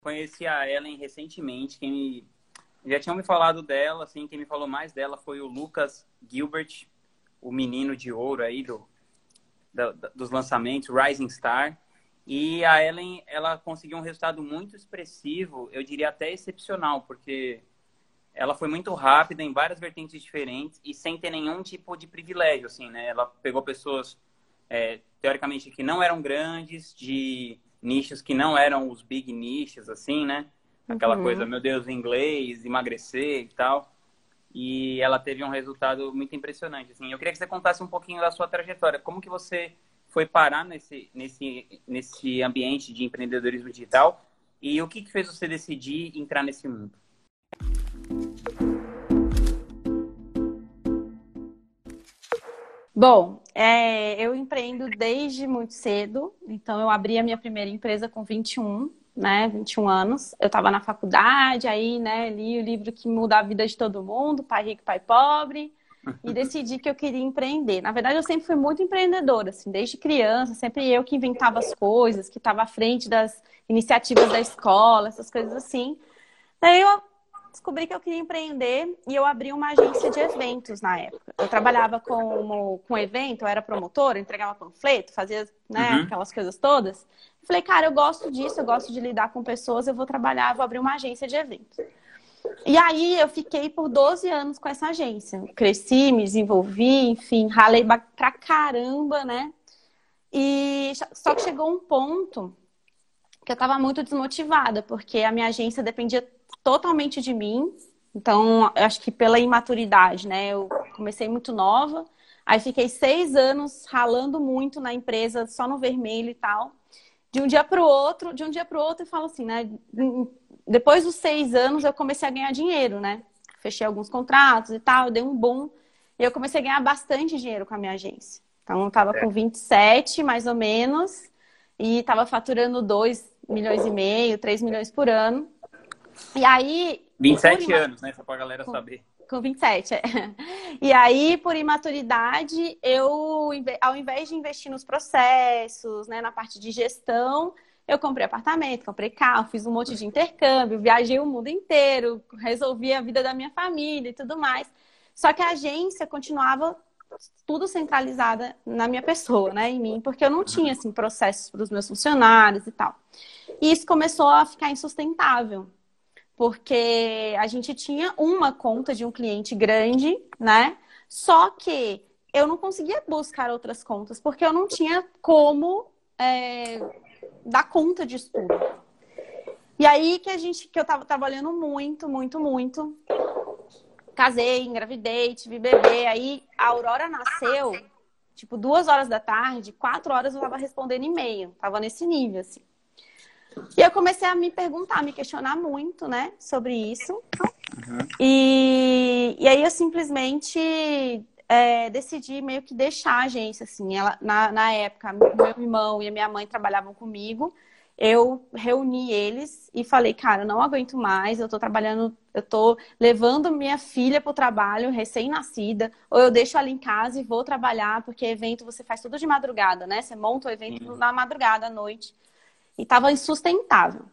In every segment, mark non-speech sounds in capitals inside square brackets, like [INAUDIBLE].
conheci a Ellen recentemente. Quem me... já tinham me falado dela, assim, quem me falou mais dela foi o Lucas Gilbert, o menino de ouro aí do, da, dos lançamentos, Rising Star. E a Ellen, ela conseguiu um resultado muito expressivo, eu diria até excepcional, porque ela foi muito rápida em várias vertentes diferentes e sem ter nenhum tipo de privilégio, assim, né? Ela pegou pessoas, é, teoricamente, que não eram grandes, de nichos que não eram os big nichos, assim, né? Aquela uhum. coisa, meu Deus, inglês, emagrecer e tal. E ela teve um resultado muito impressionante, assim. Eu queria que você contasse um pouquinho da sua trajetória. Como que você foi parar nesse, nesse, nesse ambiente de empreendedorismo digital e o que, que fez você decidir entrar nesse mundo? Bom, é, eu empreendo desde muito cedo, então eu abri a minha primeira empresa com 21, né, 21 anos. Eu estava na faculdade, aí, né, li o livro que muda a vida de todo mundo, Pai Rico, Pai Pobre, e [LAUGHS] decidi que eu queria empreender. Na verdade, eu sempre fui muito empreendedora, assim, desde criança, sempre eu que inventava as coisas, que estava à frente das iniciativas da escola, essas coisas assim. Daí eu descobri que eu queria empreender e eu abri uma agência de eventos na época. Eu trabalhava como, com evento, eu era promotora, entregava panfleto, fazia né, uhum. aquelas coisas todas. Falei, cara, eu gosto disso, eu gosto de lidar com pessoas, eu vou trabalhar, vou abrir uma agência de eventos. E aí eu fiquei por 12 anos com essa agência. Cresci, me desenvolvi, enfim, ralei pra caramba, né? E só que chegou um ponto que eu estava muito desmotivada, porque a minha agência dependia totalmente de mim. Então, acho que pela imaturidade, né? Eu comecei muito nova, aí fiquei seis anos ralando muito na empresa, só no vermelho e tal. De um dia para o outro, de um dia para o outro, eu falo assim, né? Depois dos seis anos, eu comecei a ganhar dinheiro, né? Fechei alguns contratos e tal, dei um boom. E eu comecei a ganhar bastante dinheiro com a minha agência. Então, eu estava com 27, mais ou menos, e estava faturando 2 milhões e meio, 3 milhões por ano. E aí. 27 ima... anos, né? Só pra galera com, saber. Com 27, é. E aí, por imaturidade, eu, ao invés de investir nos processos, né, na parte de gestão, eu comprei apartamento, comprei carro, fiz um monte de intercâmbio, viajei o mundo inteiro, resolvi a vida da minha família e tudo mais. Só que a agência continuava tudo centralizada na minha pessoa, né, em mim, porque eu não tinha assim processos para os meus funcionários e tal. E isso começou a ficar insustentável porque a gente tinha uma conta de um cliente grande, né? Só que eu não conseguia buscar outras contas, porque eu não tinha como é, dar conta disso tudo. E aí que a gente, que eu tava trabalhando muito, muito, muito. Casei, engravidei, tive bebê. Aí a Aurora nasceu, tipo, duas horas da tarde, quatro horas eu tava respondendo e-mail. Tava nesse nível, assim. E eu comecei a me perguntar, a me questionar muito, né, sobre isso. Uhum. E, e aí eu simplesmente é, decidi meio que deixar a agência, assim. Ela, na, na época, meu irmão e a minha mãe trabalhavam comigo. Eu reuni eles e falei, cara, eu não aguento mais, eu tô trabalhando, eu tô levando minha filha pro trabalho, recém-nascida, ou eu deixo ela em casa e vou trabalhar, porque evento você faz tudo de madrugada, né? Você monta o evento uhum. na madrugada, à noite e estava insustentável.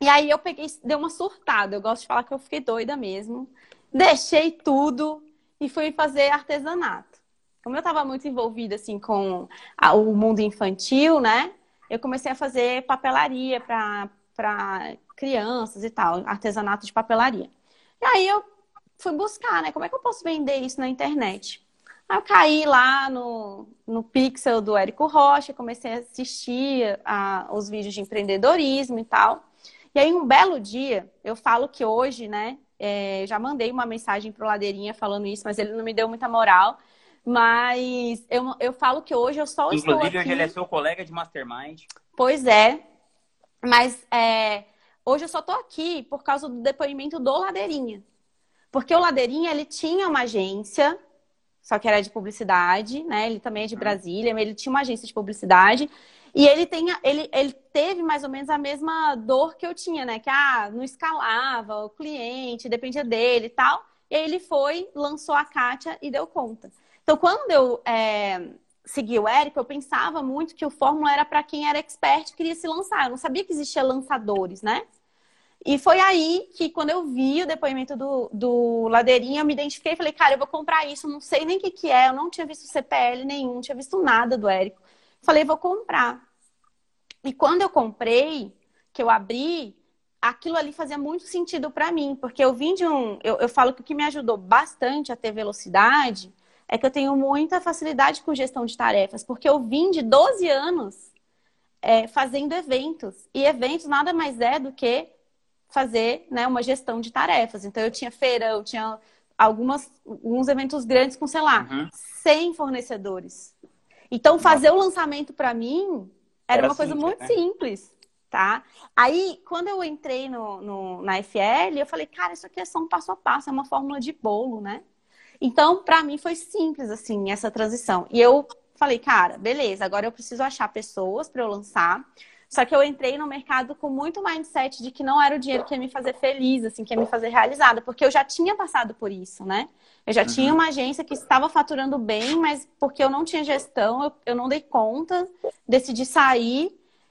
E aí eu peguei, deu uma surtada. Eu gosto de falar que eu fiquei doida mesmo. Deixei tudo e fui fazer artesanato. Como eu estava muito envolvida assim com a, o mundo infantil, né? Eu comecei a fazer papelaria para crianças e tal, artesanato de papelaria. E aí eu fui buscar, né? Como é que eu posso vender isso na internet? Aí eu caí lá no, no Pixel do Érico Rocha, comecei a assistir a, os vídeos de empreendedorismo e tal. E aí, um belo dia, eu falo que hoje, né, é, já mandei uma mensagem pro Ladeirinha falando isso, mas ele não me deu muita moral. Mas eu, eu falo que hoje eu só Inclusive, estou aqui... hoje ele é seu colega de mastermind. Pois é. Mas é, hoje eu só tô aqui por causa do depoimento do Ladeirinha. Porque o Ladeirinha, ele tinha uma agência só que era de publicidade, né? Ele também é de Brasília, ele tinha uma agência de publicidade. E ele, tem, ele, ele teve mais ou menos a mesma dor que eu tinha, né? Que ah, não escalava o cliente, dependia dele e tal. E aí ele foi, lançou a Kátia e deu conta. Então, quando eu é, segui o Érico, eu pensava muito que o Fórmula era para quem era expert e queria se lançar. Eu não sabia que existia lançadores, né? E foi aí que, quando eu vi o depoimento do, do Ladeirinha, eu me identifiquei e falei, cara, eu vou comprar isso, não sei nem o que, que é, eu não tinha visto CPL nenhum, não tinha visto nada do Érico. Falei, vou comprar. E quando eu comprei, que eu abri, aquilo ali fazia muito sentido para mim, porque eu vim de um. Eu, eu falo que o que me ajudou bastante a ter velocidade é que eu tenho muita facilidade com gestão de tarefas, porque eu vim de 12 anos é, fazendo eventos. E eventos nada mais é do que fazer né, uma gestão de tarefas. Então, eu tinha feira, eu tinha algumas, alguns eventos grandes com, sei lá, uhum. 100 fornecedores. Então, fazer Nossa. o lançamento para mim era, era, uma coisa simples, muito né? simples, tá? Aí, quando eu entrei no, no, na FL, eu falei, cara, isso aqui é só um passo a passo, é uma fórmula de bolo, né? Então, para mim foi simples, assim, essa transição. E eu falei, cara, beleza, agora eu preciso achar pessoas para eu lançar. Só que eu entrei no mercado com muito mindset de que não era o dinheiro que ia me fazer feliz, assim, que ia me fazer realizada, porque eu já tinha passado por isso, né? Eu já uhum. tinha uma agência que estava faturando bem, mas porque eu não tinha gestão, eu, eu não dei conta, decidi sair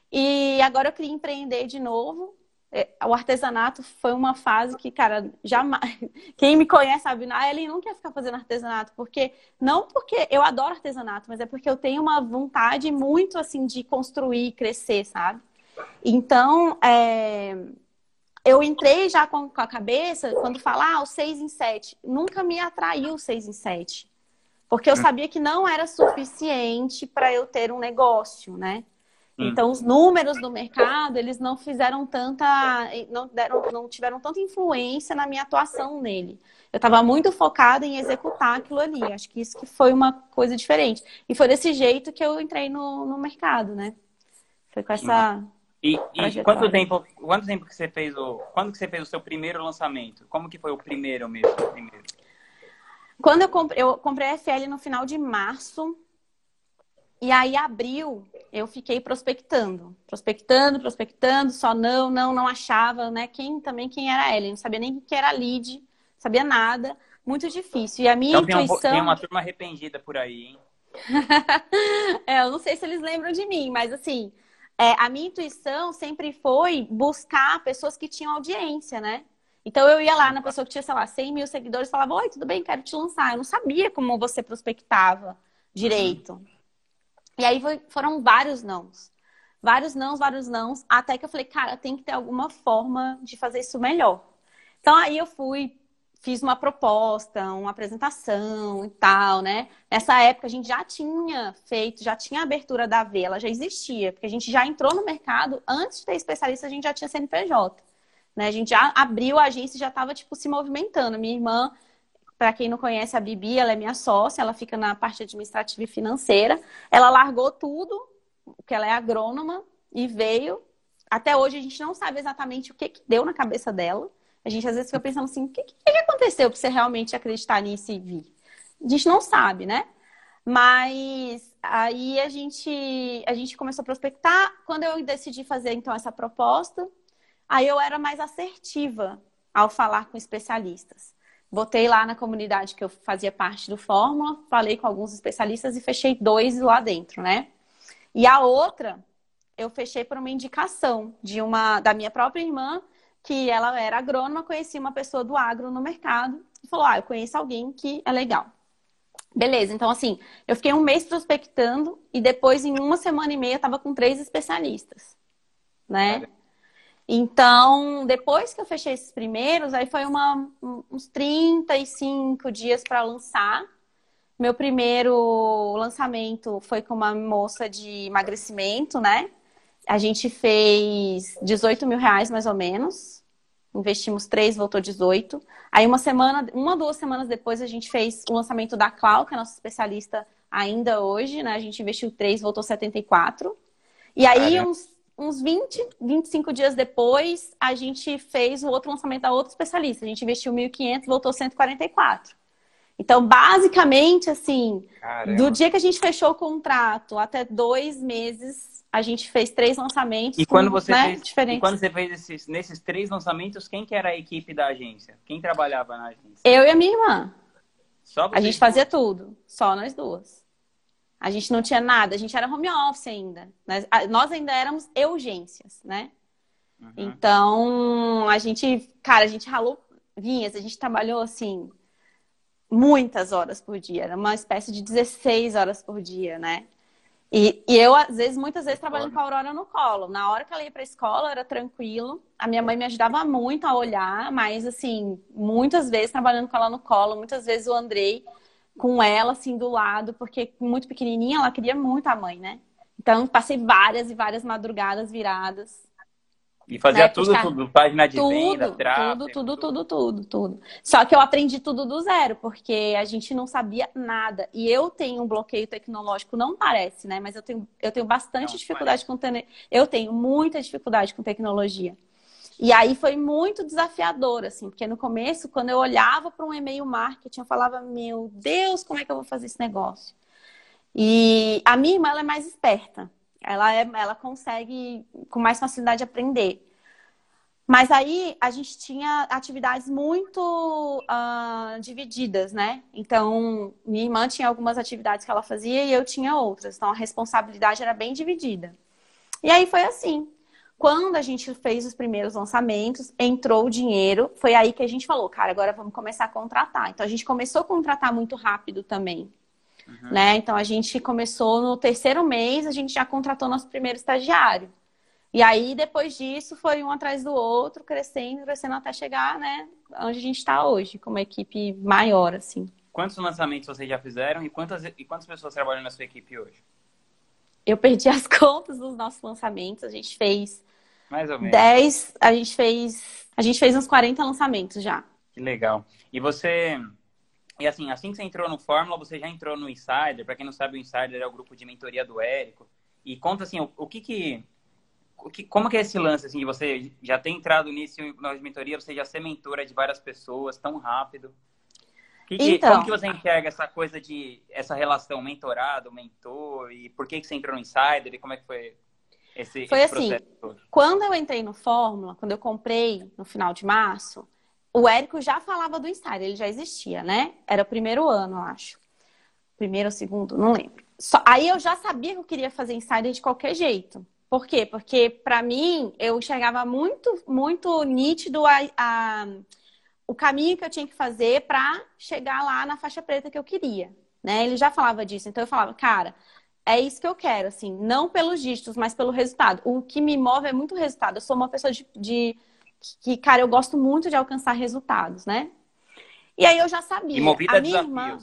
e agora eu queria empreender de novo. É, o artesanato foi uma fase que, cara, jamais. [LAUGHS] Quem me conhece sabe, a Ellen não quer ficar fazendo artesanato, porque não porque eu adoro artesanato, mas é porque eu tenho uma vontade muito assim de construir, crescer, sabe? Então, é... eu entrei já com, a cabeça, quando falar ah, o 6 em 7, nunca me atraiu o 6 em 7. Porque eu sabia que não era suficiente para eu ter um negócio, né? Hum. Então, os números do mercado, eles não fizeram tanta, não, deram, não tiveram tanta influência na minha atuação nele. Eu estava muito focada em executar aquilo ali. Acho que isso que foi uma coisa diferente. E foi desse jeito que eu entrei no, no mercado, né? Foi com essa. E, e quanto tempo, quanto tempo que você fez o, quando que você fez o seu primeiro lançamento? Como que foi o primeiro mesmo? Primeiro? Quando eu comprei, eu comprei a FL no final de março e aí, abril, eu fiquei prospectando, prospectando, prospectando, só não, não, não achava, né? Quem também quem era ela, não sabia nem o que era lead, sabia nada, muito difícil. E a minha então, intuição. Tem, um, tem uma turma arrependida por aí, hein? [LAUGHS] é, eu não sei se eles lembram de mim, mas assim, é, a minha intuição sempre foi buscar pessoas que tinham audiência, né? Então eu ia lá na pessoa que tinha, sei lá, 100 mil seguidores e falava: Oi, tudo bem, quero te lançar. Eu não sabia como você prospectava direito. Uhum. E aí foi, foram vários nãos. Vários nãos, vários nãos, até que eu falei, cara, tem que ter alguma forma de fazer isso melhor. Então aí eu fui, fiz uma proposta, uma apresentação e tal, né? Nessa época a gente já tinha feito, já tinha abertura da V, ela já existia, porque a gente já entrou no mercado, antes de ter especialista, a gente já tinha CNPJ. Né? A gente já abriu a agência e já estava tipo se movimentando. Minha irmã para quem não conhece a Bibi, ela é minha sócia, ela fica na parte administrativa e financeira. Ela largou tudo, porque ela é agrônoma, e veio. Até hoje a gente não sabe exatamente o que, que deu na cabeça dela. A gente às vezes fica pensando assim, o que, que, que aconteceu para você realmente acreditar nisso e vir? A gente não sabe, né? Mas aí a gente, a gente começou a prospectar. Quando eu decidi fazer então essa proposta, aí eu era mais assertiva ao falar com especialistas. Botei lá na comunidade que eu fazia parte do Fórmula, falei com alguns especialistas e fechei dois lá dentro, né? E a outra, eu fechei por uma indicação de uma da minha própria irmã, que ela era agrônoma, conhecia uma pessoa do agro no mercado e falou: "Ah, eu conheço alguém que é legal". Beleza, então assim, eu fiquei um mês prospectando e depois em uma semana e meia eu tava com três especialistas, né? Então, depois que eu fechei esses primeiros, aí foi uma, uns 35 dias para lançar. Meu primeiro lançamento foi com uma moça de emagrecimento, né? A gente fez 18 mil reais mais ou menos. Investimos três, voltou 18. Aí uma semana, uma duas semanas depois, a gente fez o lançamento da Clau, que é nossa especialista ainda hoje, né? A gente investiu três, voltou 74. E aí, uns uns 20, 25 dias depois, a gente fez o outro lançamento da outra especialista. A gente investiu 1.500 voltou 144. Então, basicamente, assim, Caramba. do dia que a gente fechou o contrato até dois meses, a gente fez três lançamentos. E quando você né, fez, diferentes. Quando você fez esses, nesses três lançamentos, quem que era a equipe da agência? Quem trabalhava na agência? Eu e a minha irmã. Só a gente fazia tudo, só nós duas. A gente não tinha nada, a gente era home office ainda. Nós, nós ainda éramos urgências, né? Uhum. Então, a gente, cara, a gente ralou vinhas, a gente trabalhou assim muitas horas por dia, era uma espécie de 16 horas por dia, né? E, e, eu, às vezes, muitas vezes, trabalhando com a Aurora no colo. Na hora que ela ia para a escola, era tranquilo. A minha mãe me ajudava muito a olhar, mas, assim, muitas vezes trabalhando com ela no colo, muitas vezes o Andrei com ela, assim, do lado, porque muito pequenininha, ela queria muito a mãe, né? Então, passei várias e várias madrugadas viradas e fazia né? tudo, tudo, página de tudo, venda, tráfego. Tudo, tudo, tudo, tudo, tudo. Só que eu aprendi tudo do zero, porque a gente não sabia nada. E eu tenho um bloqueio tecnológico, não parece, né? Mas eu tenho, eu tenho bastante não, dificuldade parece. com... Eu tenho muita dificuldade com tecnologia. E aí foi muito desafiador, assim, porque no começo, quando eu olhava para um e-mail marketing, eu falava, meu Deus, como é que eu vou fazer esse negócio? E a minha irmã, ela é mais esperta. Ela, é, ela consegue com mais facilidade aprender. Mas aí a gente tinha atividades muito uh, divididas, né? Então, minha irmã tinha algumas atividades que ela fazia e eu tinha outras. Então, a responsabilidade era bem dividida. E aí foi assim. Quando a gente fez os primeiros lançamentos, entrou o dinheiro, foi aí que a gente falou, cara, agora vamos começar a contratar. Então, a gente começou a contratar muito rápido também. Uhum. Né? Então a gente começou no terceiro mês, a gente já contratou nosso primeiro estagiário. E aí, depois disso, foi um atrás do outro, crescendo, crescendo até chegar, né, onde a gente está hoje, com uma equipe maior, assim. Quantos lançamentos vocês já fizeram e quantas, e quantas pessoas trabalham na sua equipe hoje? Eu perdi as [LAUGHS] contas dos nossos lançamentos. A gente fez. Mais ou menos. 10, a gente fez. A gente fez uns 40 lançamentos já. Que legal. E você e assim, assim que você entrou no Fórmula, você já entrou no Insider. Para quem não sabe, o Insider é o grupo de mentoria do Érico. E conta assim, o, o que que como que é esse lance, assim, de você já ter entrado nisso na mentoria, você já ser mentora de várias pessoas tão rápido? Que, então, como que você enxerga essa coisa de, essa relação mentorado, mentor, e por que que você entrou no Insider, e como é que foi esse, foi esse assim, quando eu entrei no Fórmula, quando eu comprei no final de março, o Érico já falava do Insider, ele já existia, né? Era o primeiro ano, eu acho. Primeiro ou segundo, não lembro. Só, aí eu já sabia que eu queria fazer Insider de qualquer jeito. Por quê? Porque, para mim, eu enxergava muito, muito nítido a, a, o caminho que eu tinha que fazer para chegar lá na faixa preta que eu queria. Né? Ele já falava disso. Então, eu falava, cara, é isso que eu quero, assim, não pelos dígitos, mas pelo resultado. O que me move é muito o resultado. Eu sou uma pessoa de, de que, cara, eu gosto muito de alcançar resultados, né? E aí eu já sabia. E movida a, a minha desafios. irmã,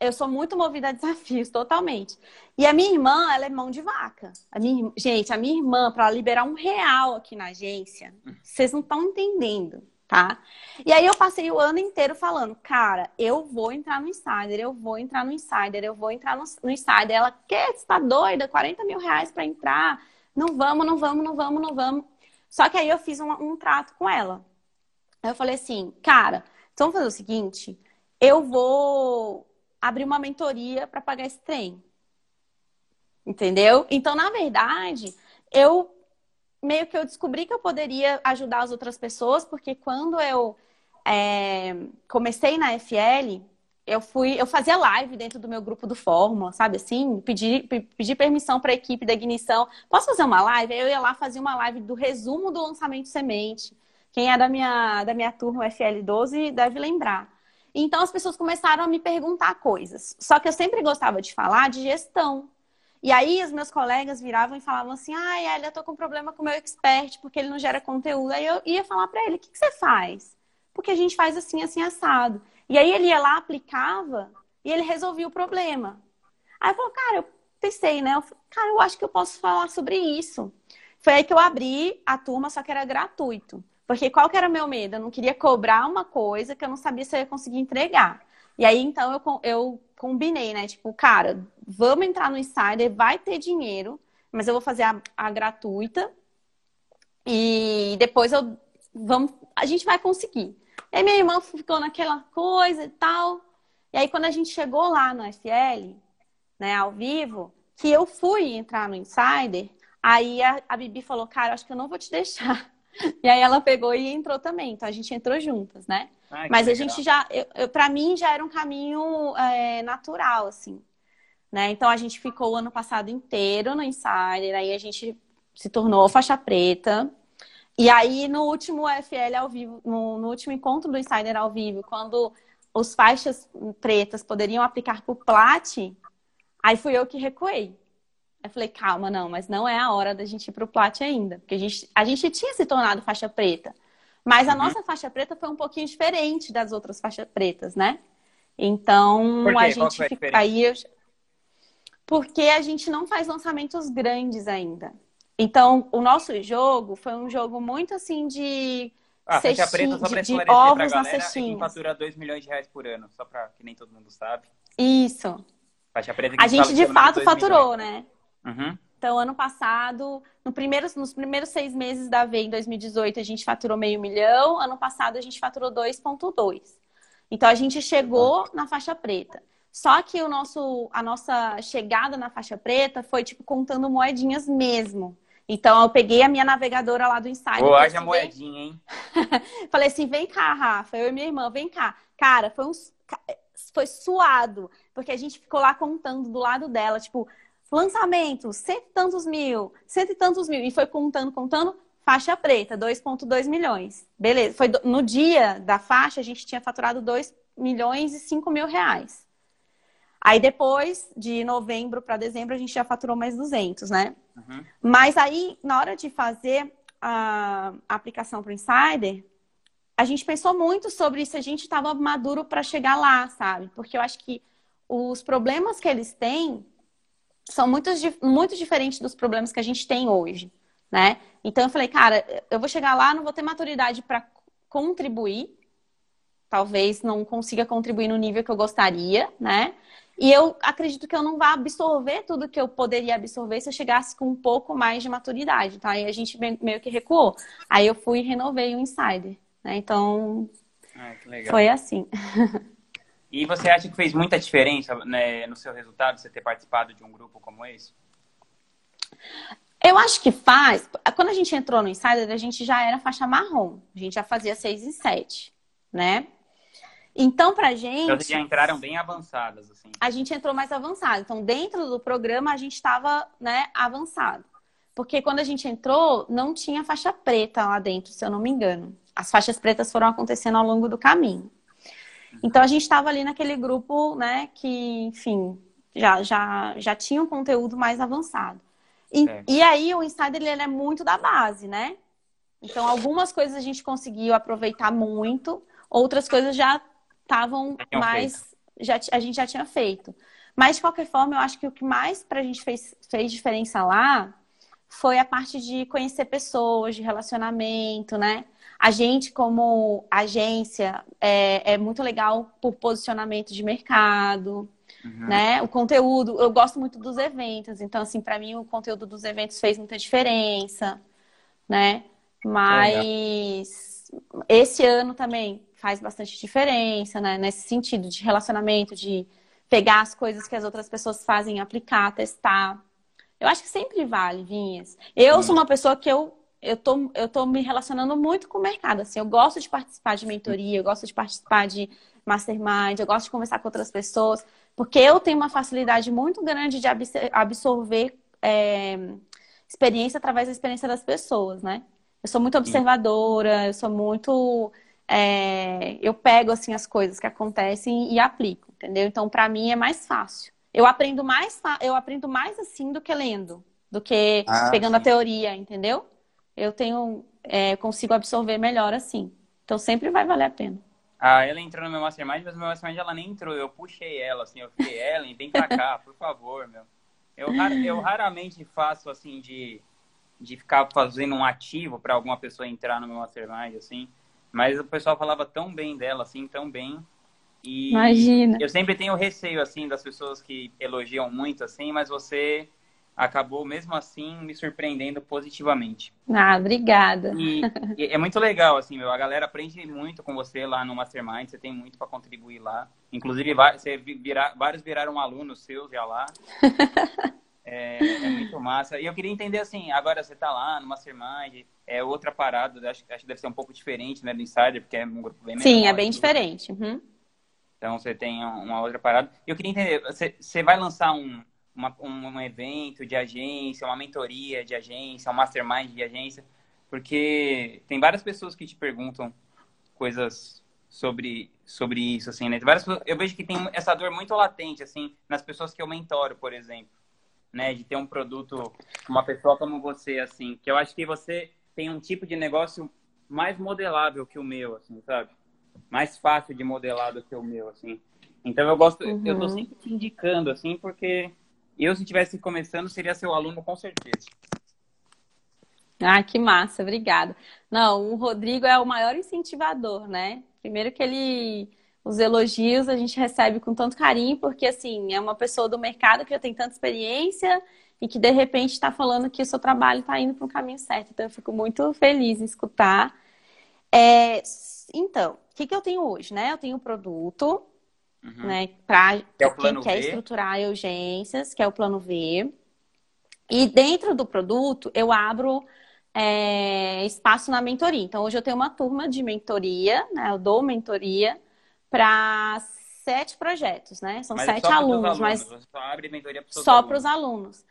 eu sou muito movida a desafios, totalmente. E a minha irmã, ela é mão de vaca. A minha, gente, a minha irmã, para liberar um real aqui na agência, vocês não estão entendendo, tá? E aí eu passei o ano inteiro falando, cara, eu vou entrar no Insider, eu vou entrar no Insider, eu vou entrar no, no Insider. Ela, que? Você tá doida? 40 mil reais para entrar? Não vamos, não vamos, não vamos, não vamos. Só que aí eu fiz um, um trato com ela. Eu falei assim, cara, então vamos fazer o seguinte, eu vou abrir uma mentoria para pagar esse trem. Entendeu? Então, na verdade, eu meio que eu descobri que eu poderia ajudar as outras pessoas, porque quando eu é, comecei na FL, eu fui, eu fazia live dentro do meu grupo do Fórmula, sabe assim? Pedi, pedi permissão para a equipe da ignição. Posso fazer uma live? Eu ia lá fazer uma live do resumo do lançamento semente. Quem é da minha, da minha turma FL12 deve lembrar. Então as pessoas começaram a me perguntar coisas. Só que eu sempre gostava de falar de gestão. E aí os meus colegas viravam e falavam assim: ai, Elia, eu tô com problema com o meu expert porque ele não gera conteúdo. Aí eu ia falar para ele: o que, que você faz? Porque a gente faz assim, assim, assado. E aí ele ia lá, aplicava e ele resolvia o problema. Aí eu falei, cara, eu pensei, né? Eu falei, cara, eu acho que eu posso falar sobre isso. Foi aí que eu abri a turma, só que era gratuito. Porque qual que era o meu medo? Eu não queria cobrar uma coisa que eu não sabia se eu ia conseguir entregar. E aí, então, eu, eu combinei, né? Tipo, cara, vamos entrar no Insider, vai ter dinheiro, mas eu vou fazer a, a gratuita. E depois eu vamos, a gente vai conseguir. E aí minha irmã ficou naquela coisa e tal. E aí quando a gente chegou lá no FL, né, ao vivo, que eu fui entrar no Insider, aí a, a Bibi falou, cara, acho que eu não vou te [LAUGHS] deixar. E aí ela pegou e entrou também. Então a gente entrou juntas, né? Ai, Mas a legal. gente já, eu, eu, para mim já era um caminho é, natural, assim. Né? Então a gente ficou o ano passado inteiro no Insider, aí a gente se tornou faixa preta. E aí, no último FL ao vivo, no, no último encontro do Insider ao vivo, quando os faixas pretas poderiam aplicar por Plat, aí fui eu que recuei. Aí falei, calma, não, mas não é a hora da gente ir pro Plat ainda. Porque a gente, a gente tinha se tornado faixa preta. Mas a uhum. nossa faixa preta foi um pouquinho diferente das outras faixas pretas, né? Então, a gente fica. Aí eu... Porque a gente não faz lançamentos grandes ainda. Então, o nosso jogo foi um jogo muito assim de. Ah, cestinha, preta, só pra de, de ovos pra na cestinha. fatura 2 milhões de reais por ano, só para que nem todo mundo sabe. Isso. Faixa preta que a gente de fato faturou, milhões. né? Uhum. Então, ano passado, no primeiro, nos primeiros seis meses da V, em 2018, a gente faturou meio milhão. Ano passado, a gente faturou 2,2. Então, a gente chegou na faixa preta. Só que o nosso, a nossa chegada na faixa preta foi, tipo, contando moedinhas mesmo. Então, eu peguei a minha navegadora lá do Insider. Pô, haja moedinha, hein? [LAUGHS] falei assim, vem cá, Rafa. Eu e minha irmã, vem cá. Cara, foi um... Foi suado. Porque a gente ficou lá contando do lado dela, tipo lançamento, cento e tantos mil, cento e tantos mil. E foi contando, contando, faixa preta, 2,2 milhões. Beleza. Foi no dia da faixa, a gente tinha faturado 2 milhões e 5 mil reais. Aí depois, de novembro para dezembro, a gente já faturou mais 200, né? Uhum. Mas aí, na hora de fazer a, aplicação para o Insider, a gente pensou muito sobre se a gente estava maduro para chegar lá, sabe? Porque eu acho que os problemas que eles têm são muito, muito diferentes dos problemas que a gente tem hoje, né? Então eu falei, cara, eu vou chegar lá, não vou ter maturidade para contribuir, talvez não consiga contribuir no nível que eu gostaria, né? E eu acredito que eu não vá absorver tudo que eu poderia absorver se eu chegasse com um pouco mais de maturidade, tá? E a gente meio que recuou. Aí eu fui e renovei o Insider, né? Então, ah, foi assim. [LAUGHS] E você acha que fez muita diferença né, no seu resultado você ter participado de um grupo como esse? Eu acho que faz. Quando a gente entrou no Insider, a gente já era faixa marrom. A gente já fazia 6 e 7, né? Então, pra gente. Então, já entraram bem avançadas, assim. A gente entrou mais avançado. Então, dentro do programa, a gente estava, né, avançado. Porque quando a gente entrou, não tinha faixa preta lá dentro, se eu não me engano. As faixas pretas foram acontecendo ao longo do caminho. Então a gente estava ali naquele grupo, né, que, enfim, já, já, já tinha um conteúdo mais avançado. E, é. e aí o Insider ele é muito da base, né? Então algumas coisas a gente conseguiu aproveitar muito, outras coisas já estavam mais. Já, a gente já tinha feito. Mas, de qualquer forma, eu acho que o que mais para a gente fez, fez diferença lá foi a parte de conhecer pessoas, de relacionamento, né? A gente, como agência, é, é muito legal por posicionamento de mercado, uhum. né? O conteúdo, eu gosto muito dos eventos, então, assim, para mim, o conteúdo dos eventos fez muita diferença, né? Mas esse ano também faz bastante diferença, né? Nesse sentido de relacionamento, de pegar as coisas que as outras pessoas fazem, aplicar, testar. Eu acho que sempre vale, Vinhas. Eu sou uma pessoa que eu eu tô, eu tô me relacionando muito com o mercado. Assim, eu gosto de participar de mentoria, eu gosto de participar de mastermind, eu gosto de conversar com outras pessoas, porque eu tenho uma facilidade muito grande de absorver é, experiência através da experiência das pessoas, né? Eu sou muito observadora, eu sou muito. É, eu pego assim as coisas que acontecem e aplico, entendeu? Então, para mim é mais fácil. Eu aprendo mais, eu aprendo mais assim do que lendo, do que ah, pegando sim. a teoria, entendeu? Eu tenho, é, consigo absorver melhor assim. Então sempre vai valer a pena. Ah, ela entrou no meu Mastermind, mas no meu Mastermind ela nem entrou. Eu puxei ela, assim, eu falei, [LAUGHS] Ellen, vem pra cá, por favor, meu. Eu, eu raramente faço, assim, de, de ficar fazendo um ativo para alguma pessoa entrar no meu Mastermind, assim. Mas o pessoal falava tão bem dela, assim, tão bem. E Imagina. Eu sempre tenho receio, assim, das pessoas que elogiam muito, assim, mas você acabou mesmo assim me surpreendendo positivamente. Ah, obrigada. E, [LAUGHS] e, é muito legal, assim, meu. A galera aprende muito com você lá no Mastermind, você tem muito para contribuir lá. Inclusive, você vira, vários viraram alunos seus já lá. [LAUGHS] É, é, muito massa. E eu queria entender, assim, agora você está lá no Mastermind, é outra parada, acho, acho que deve ser um pouco diferente, né, do Insider, porque é um grupo bem menor. Sim, é bem diferente. Uhum. Então, você tem uma outra parada. E eu queria entender, você, você vai lançar um, uma, um, evento de agência, uma mentoria de agência, um mastermind de agência. Porque tem várias pessoas que te perguntam coisas sobre, sobre isso, assim, né? Várias, eu vejo que tem essa dor muito latente, assim, nas pessoas que eu mentoro, por exemplo, né? De ter um produto, uma pessoa como você, assim, que eu acho que você tem um tipo de negócio mais modelável que o meu, assim, sabe? Mais fácil de modelar do que o meu, assim. Então eu gosto, uhum. eu tô uhum. sempre te indicando, assim, porque eu, se estivesse começando, seria seu aluno com certeza. Ah, que massa, obrigada. Não, o Rodrigo é o maior incentivador, né? Primeiro que ele. Os elogios a gente recebe com tanto carinho, porque assim, é uma pessoa do mercado que já tem tanta experiência e que de repente está falando que o seu trabalho está indo para o caminho certo. Então, eu fico muito feliz em escutar. É, então, o que, que eu tenho hoje, né? Eu tenho o produto, uhum. né? Para é quem quer estruturar urgências, que é o plano V. E dentro do produto, eu abro é, espaço na mentoria. Então, hoje eu tenho uma turma de mentoria, né? Eu dou mentoria para sete projetos, né? São mas sete alunos, alunos, mas Você só abre mentoria só para os alunos.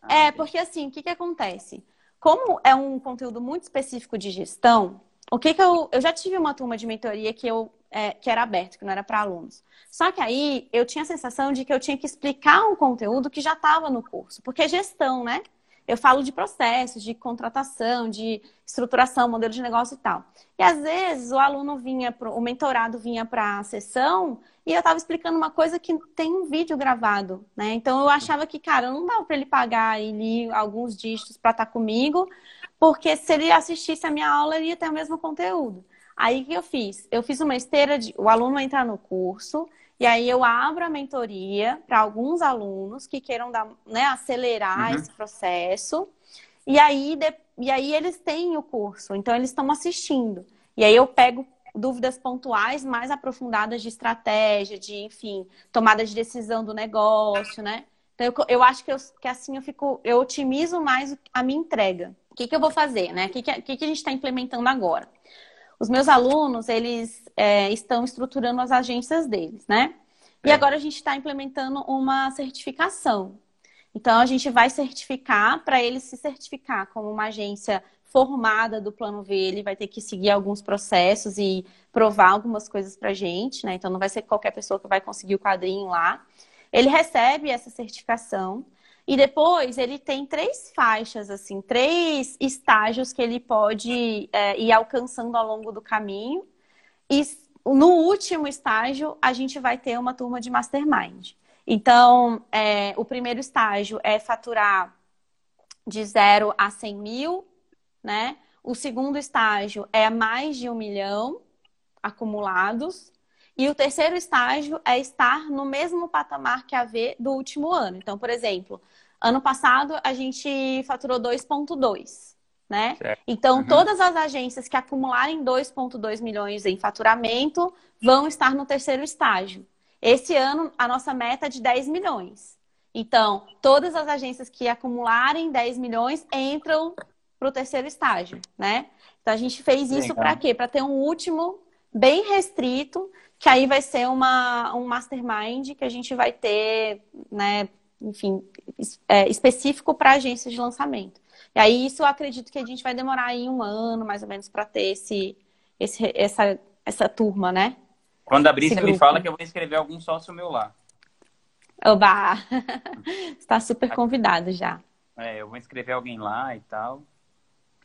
Ah, é, porque assim, o que, que acontece? Como é um conteúdo muito específico de gestão, o que que eu... Eu já tive uma turma de mentoria que, eu, é, que era aberto, que não era para alunos. Só que aí eu tinha a sensação de que eu tinha que explicar um conteúdo que já estava no curso. Porque é gestão, né? eu falo de processos, de contratação, de estruturação, modelo de negócio e tal. E às vezes o aluno vinha, pro, o mentorado vinha para a sessão e eu estava explicando uma coisa que tem um vídeo gravado, né? Então eu achava que, cara, não dava para ele pagar ali alguns dígitos para estar tá comigo, porque se ele assistisse a minha aula, ele ia ter o mesmo conteúdo. Aí o que eu fiz? Eu fiz uma esteira de o aluno entrar no curso, e aí eu abro a mentoria para alguns alunos que queiram dar, né, acelerar uhum. esse processo. E aí, de, e aí eles têm o curso, então eles estão assistindo. E aí eu pego dúvidas pontuais mais aprofundadas de estratégia, de, enfim, tomada de decisão do negócio, né? Então eu, eu acho que, eu, que assim eu fico, eu otimizo mais a minha entrega. O que, que eu vou fazer, né? O que, que, que a gente está implementando agora? Os meus alunos, eles é, estão estruturando as agências deles, né? E é. agora a gente está implementando uma certificação. Então, a gente vai certificar, para ele se certificar como uma agência formada do Plano V, ele vai ter que seguir alguns processos e provar algumas coisas para a gente, né? Então, não vai ser qualquer pessoa que vai conseguir o quadrinho lá. Ele recebe essa certificação. E depois ele tem três faixas, assim, três estágios que ele pode é, ir alcançando ao longo do caminho. E no último estágio, a gente vai ter uma turma de mastermind. Então, é, o primeiro estágio é faturar de zero a 100 mil, né? O segundo estágio é mais de um milhão acumulados. E o terceiro estágio é estar no mesmo patamar que a V do último ano. Então, por exemplo, ano passado a gente faturou 2,2, né? Certo. Então, uhum. todas as agências que acumularem 2,2 milhões em faturamento vão estar no terceiro estágio. Esse ano, a nossa meta é de 10 milhões. Então, todas as agências que acumularem 10 milhões entram para o terceiro estágio, né? Então, a gente fez isso para quê? Para ter um último bem restrito que aí vai ser uma, um mastermind que a gente vai ter, né, enfim, é, específico para agências de lançamento. E aí isso eu acredito que a gente vai demorar aí um ano, mais ou menos, para ter esse, esse, essa, essa turma, né? Quando abrir, você me fala que eu vou escrever algum sócio meu lá. Oba! [LAUGHS] Está super convidado já. É, eu vou inscrever alguém lá e tal.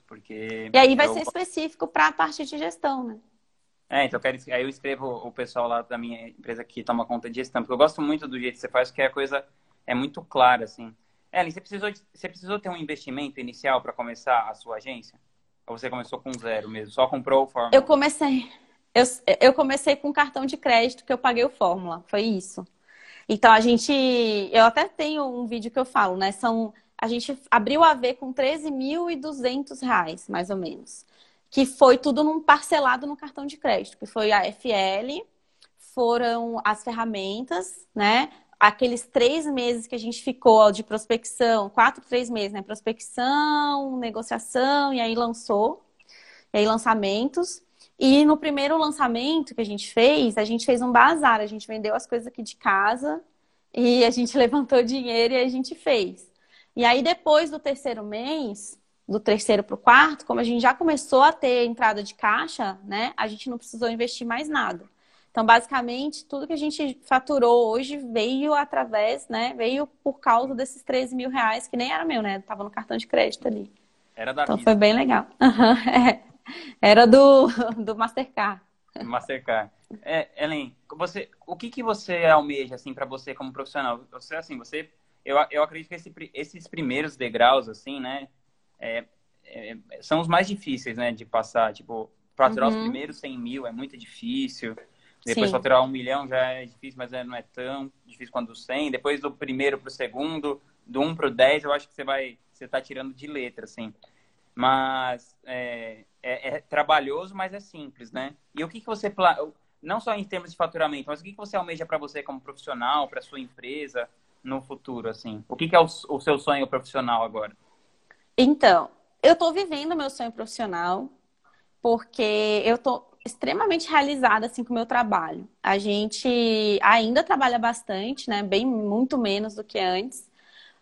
Porque. E aí vai eu... ser específico para a parte de gestão, né? É, então eu quero, aí eu escrevo o pessoal lá da minha empresa que toma conta de gestão, porque eu gosto muito do jeito que você faz, que é a coisa é muito clara, assim. Ellen, você precisou, você precisou ter um investimento inicial para começar a sua agência? Ou você começou com zero mesmo? Só comprou o Fórmula? Eu comecei. Eu, eu comecei com cartão de crédito que eu paguei o Fórmula. Foi isso. Então a gente. Eu até tenho um vídeo que eu falo, né? São. A gente abriu a ver com 13.200 reais, mais ou menos que foi tudo num parcelado no cartão de crédito, que foi a FL, foram as ferramentas, né? Aqueles três meses que a gente ficou de prospecção, quatro, três meses, né? Prospecção, negociação, e aí lançou, e aí lançamentos. E no primeiro lançamento que a gente fez, a gente fez um bazar, a gente vendeu as coisas aqui de casa e a gente [LAUGHS] levantou dinheiro e a gente fez. E aí depois do terceiro mês, do terceiro para o quarto, como a gente já começou a ter entrada de caixa, né? A gente não precisou investir mais nada. Então, basicamente, tudo que a gente faturou hoje veio através, né? Veio por causa desses 13 mil reais, que nem era meu, né? Tava no cartão de crédito ali. Era da Então Visa. foi bem legal. [LAUGHS] É. Era do, [LAUGHS] do Mastercard. Mastercard. É, Ellen, você, o que que você almeja assim para você como profissional? Você assim, você, eu, eu acredito que esse, esses primeiros degraus assim, né, é, é, são os mais difíceis, né, de passar. Tipo, faturar Uhum. os primeiros 100 mil é muito difícil. Depois Sim. faturar um milhão já é difícil, mas é- não é tão difícil quanto o 100. Depois do primeiro para o segundo, do 1 para o 10, eu acho que você vai, você tá tirando de letra, assim. Mas é, é- é trabalhoso, mas é simples, né? E o que que você pla- não só em termos de faturamento, mas o que que você almeja para você como profissional, para sua empresa no futuro, assim? O que que é o, o seu sonho profissional agora? Então, eu tô vivendo meu sonho profissional porque eu tô extremamente realizada assim com o meu trabalho. A gente ainda trabalha bastante, né? Bem muito menos do que antes.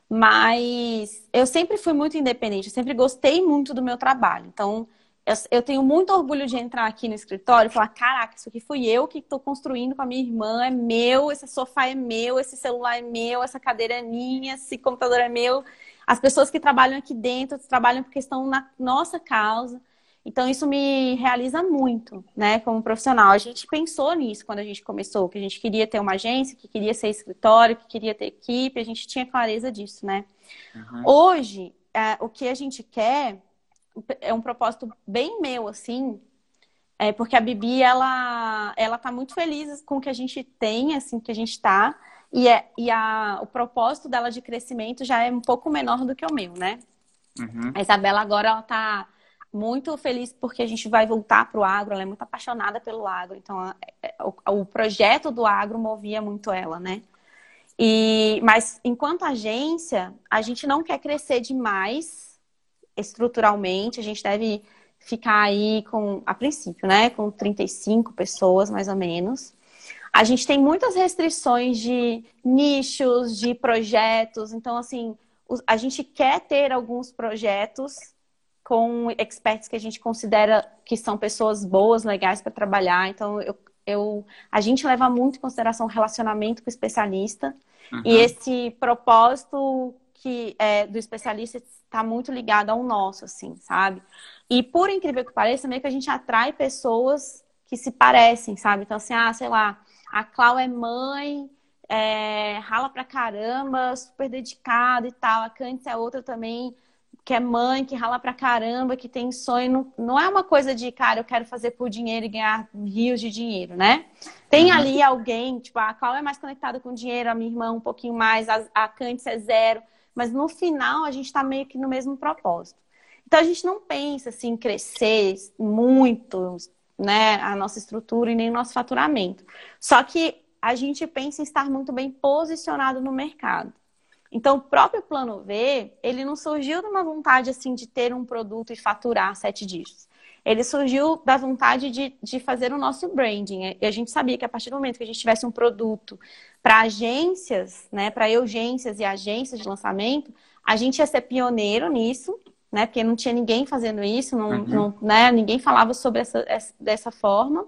Mas eu sempre fui muito independente, eu sempre gostei muito do meu trabalho. Então, eu, eu tenho muito orgulho de entrar aqui no escritório e falar: caraca, isso aqui fui eu que estou construindo com a minha irmã, é meu, esse sofá é meu, esse celular é meu, essa cadeira é minha, esse computador é meu. As pessoas que trabalham aqui dentro trabalham porque estão na nossa causa. Então, isso me realiza muito, né, como profissional. A gente pensou nisso quando a gente começou, que a gente queria ter uma agência, que queria ser escritório, que queria ter equipe, a gente tinha clareza disso, né? Uhum. Hoje, é, o que a gente quer é um propósito bem meu, assim, é porque a Bibi, ela, ela tá muito feliz com o que a gente tem, assim, que a gente tá, e, é, e a, o propósito dela de crescimento já é um pouco menor do que o meu, né? Uhum. A Isabela agora, ela tá muito feliz porque a gente vai voltar pro agro, ela é muito apaixonada pelo agro, então a- é- o, o projeto do agro movia muito ela, né? E, mas enquanto agência, a gente não quer crescer demais estruturalmente, a gente deve ficar aí com, a princípio, né, com 35 pessoas mais ou menos. A gente tem muitas restrições de nichos, de projetos, então assim, a gente quer ter alguns projetos com experts que a gente considera que são pessoas boas, legais para trabalhar. Então, eu, eu, a gente leva muito em consideração o relacionamento com o especialista. Uhum. E esse propósito que é do especialista está muito ligado ao nosso, assim, sabe? E por incrível que pareça, meio que a gente atrai pessoas que se parecem, sabe? Então, assim, ah, sei lá, a Clau é mãe, é, rala pra caramba, super dedicada e tal. A Candice é outra também, que é mãe, que rala pra caramba, que tem sonho. Não, não é uma coisa de, cara, eu quero fazer por dinheiro e ganhar rios de dinheiro, né? Tem Uhum. ali alguém, tipo, a Clau é mais conectada com dinheiro, a minha irmã um pouquinho mais, a, a é zero. Mas no final, a gente tá meio que no mesmo propósito. Então, a gente não pensa, assim, em crescer muito, né, a nossa estrutura e nem o nosso faturamento. Só que a gente pensa em estar muito bem posicionado no mercado. Então, o próprio plano V, ele não surgiu de uma vontade assim de ter um produto e faturar sete dígitos. Ele surgiu da vontade de, de fazer o nosso branding. E a gente sabia que a partir do momento que a gente tivesse um produto para agências, né, para urgências e agências de lançamento, a gente ia ser pioneiro nisso, né, porque não tinha ninguém fazendo isso, não, Uhum. não, né, ninguém falava sobre essa, essa, dessa forma.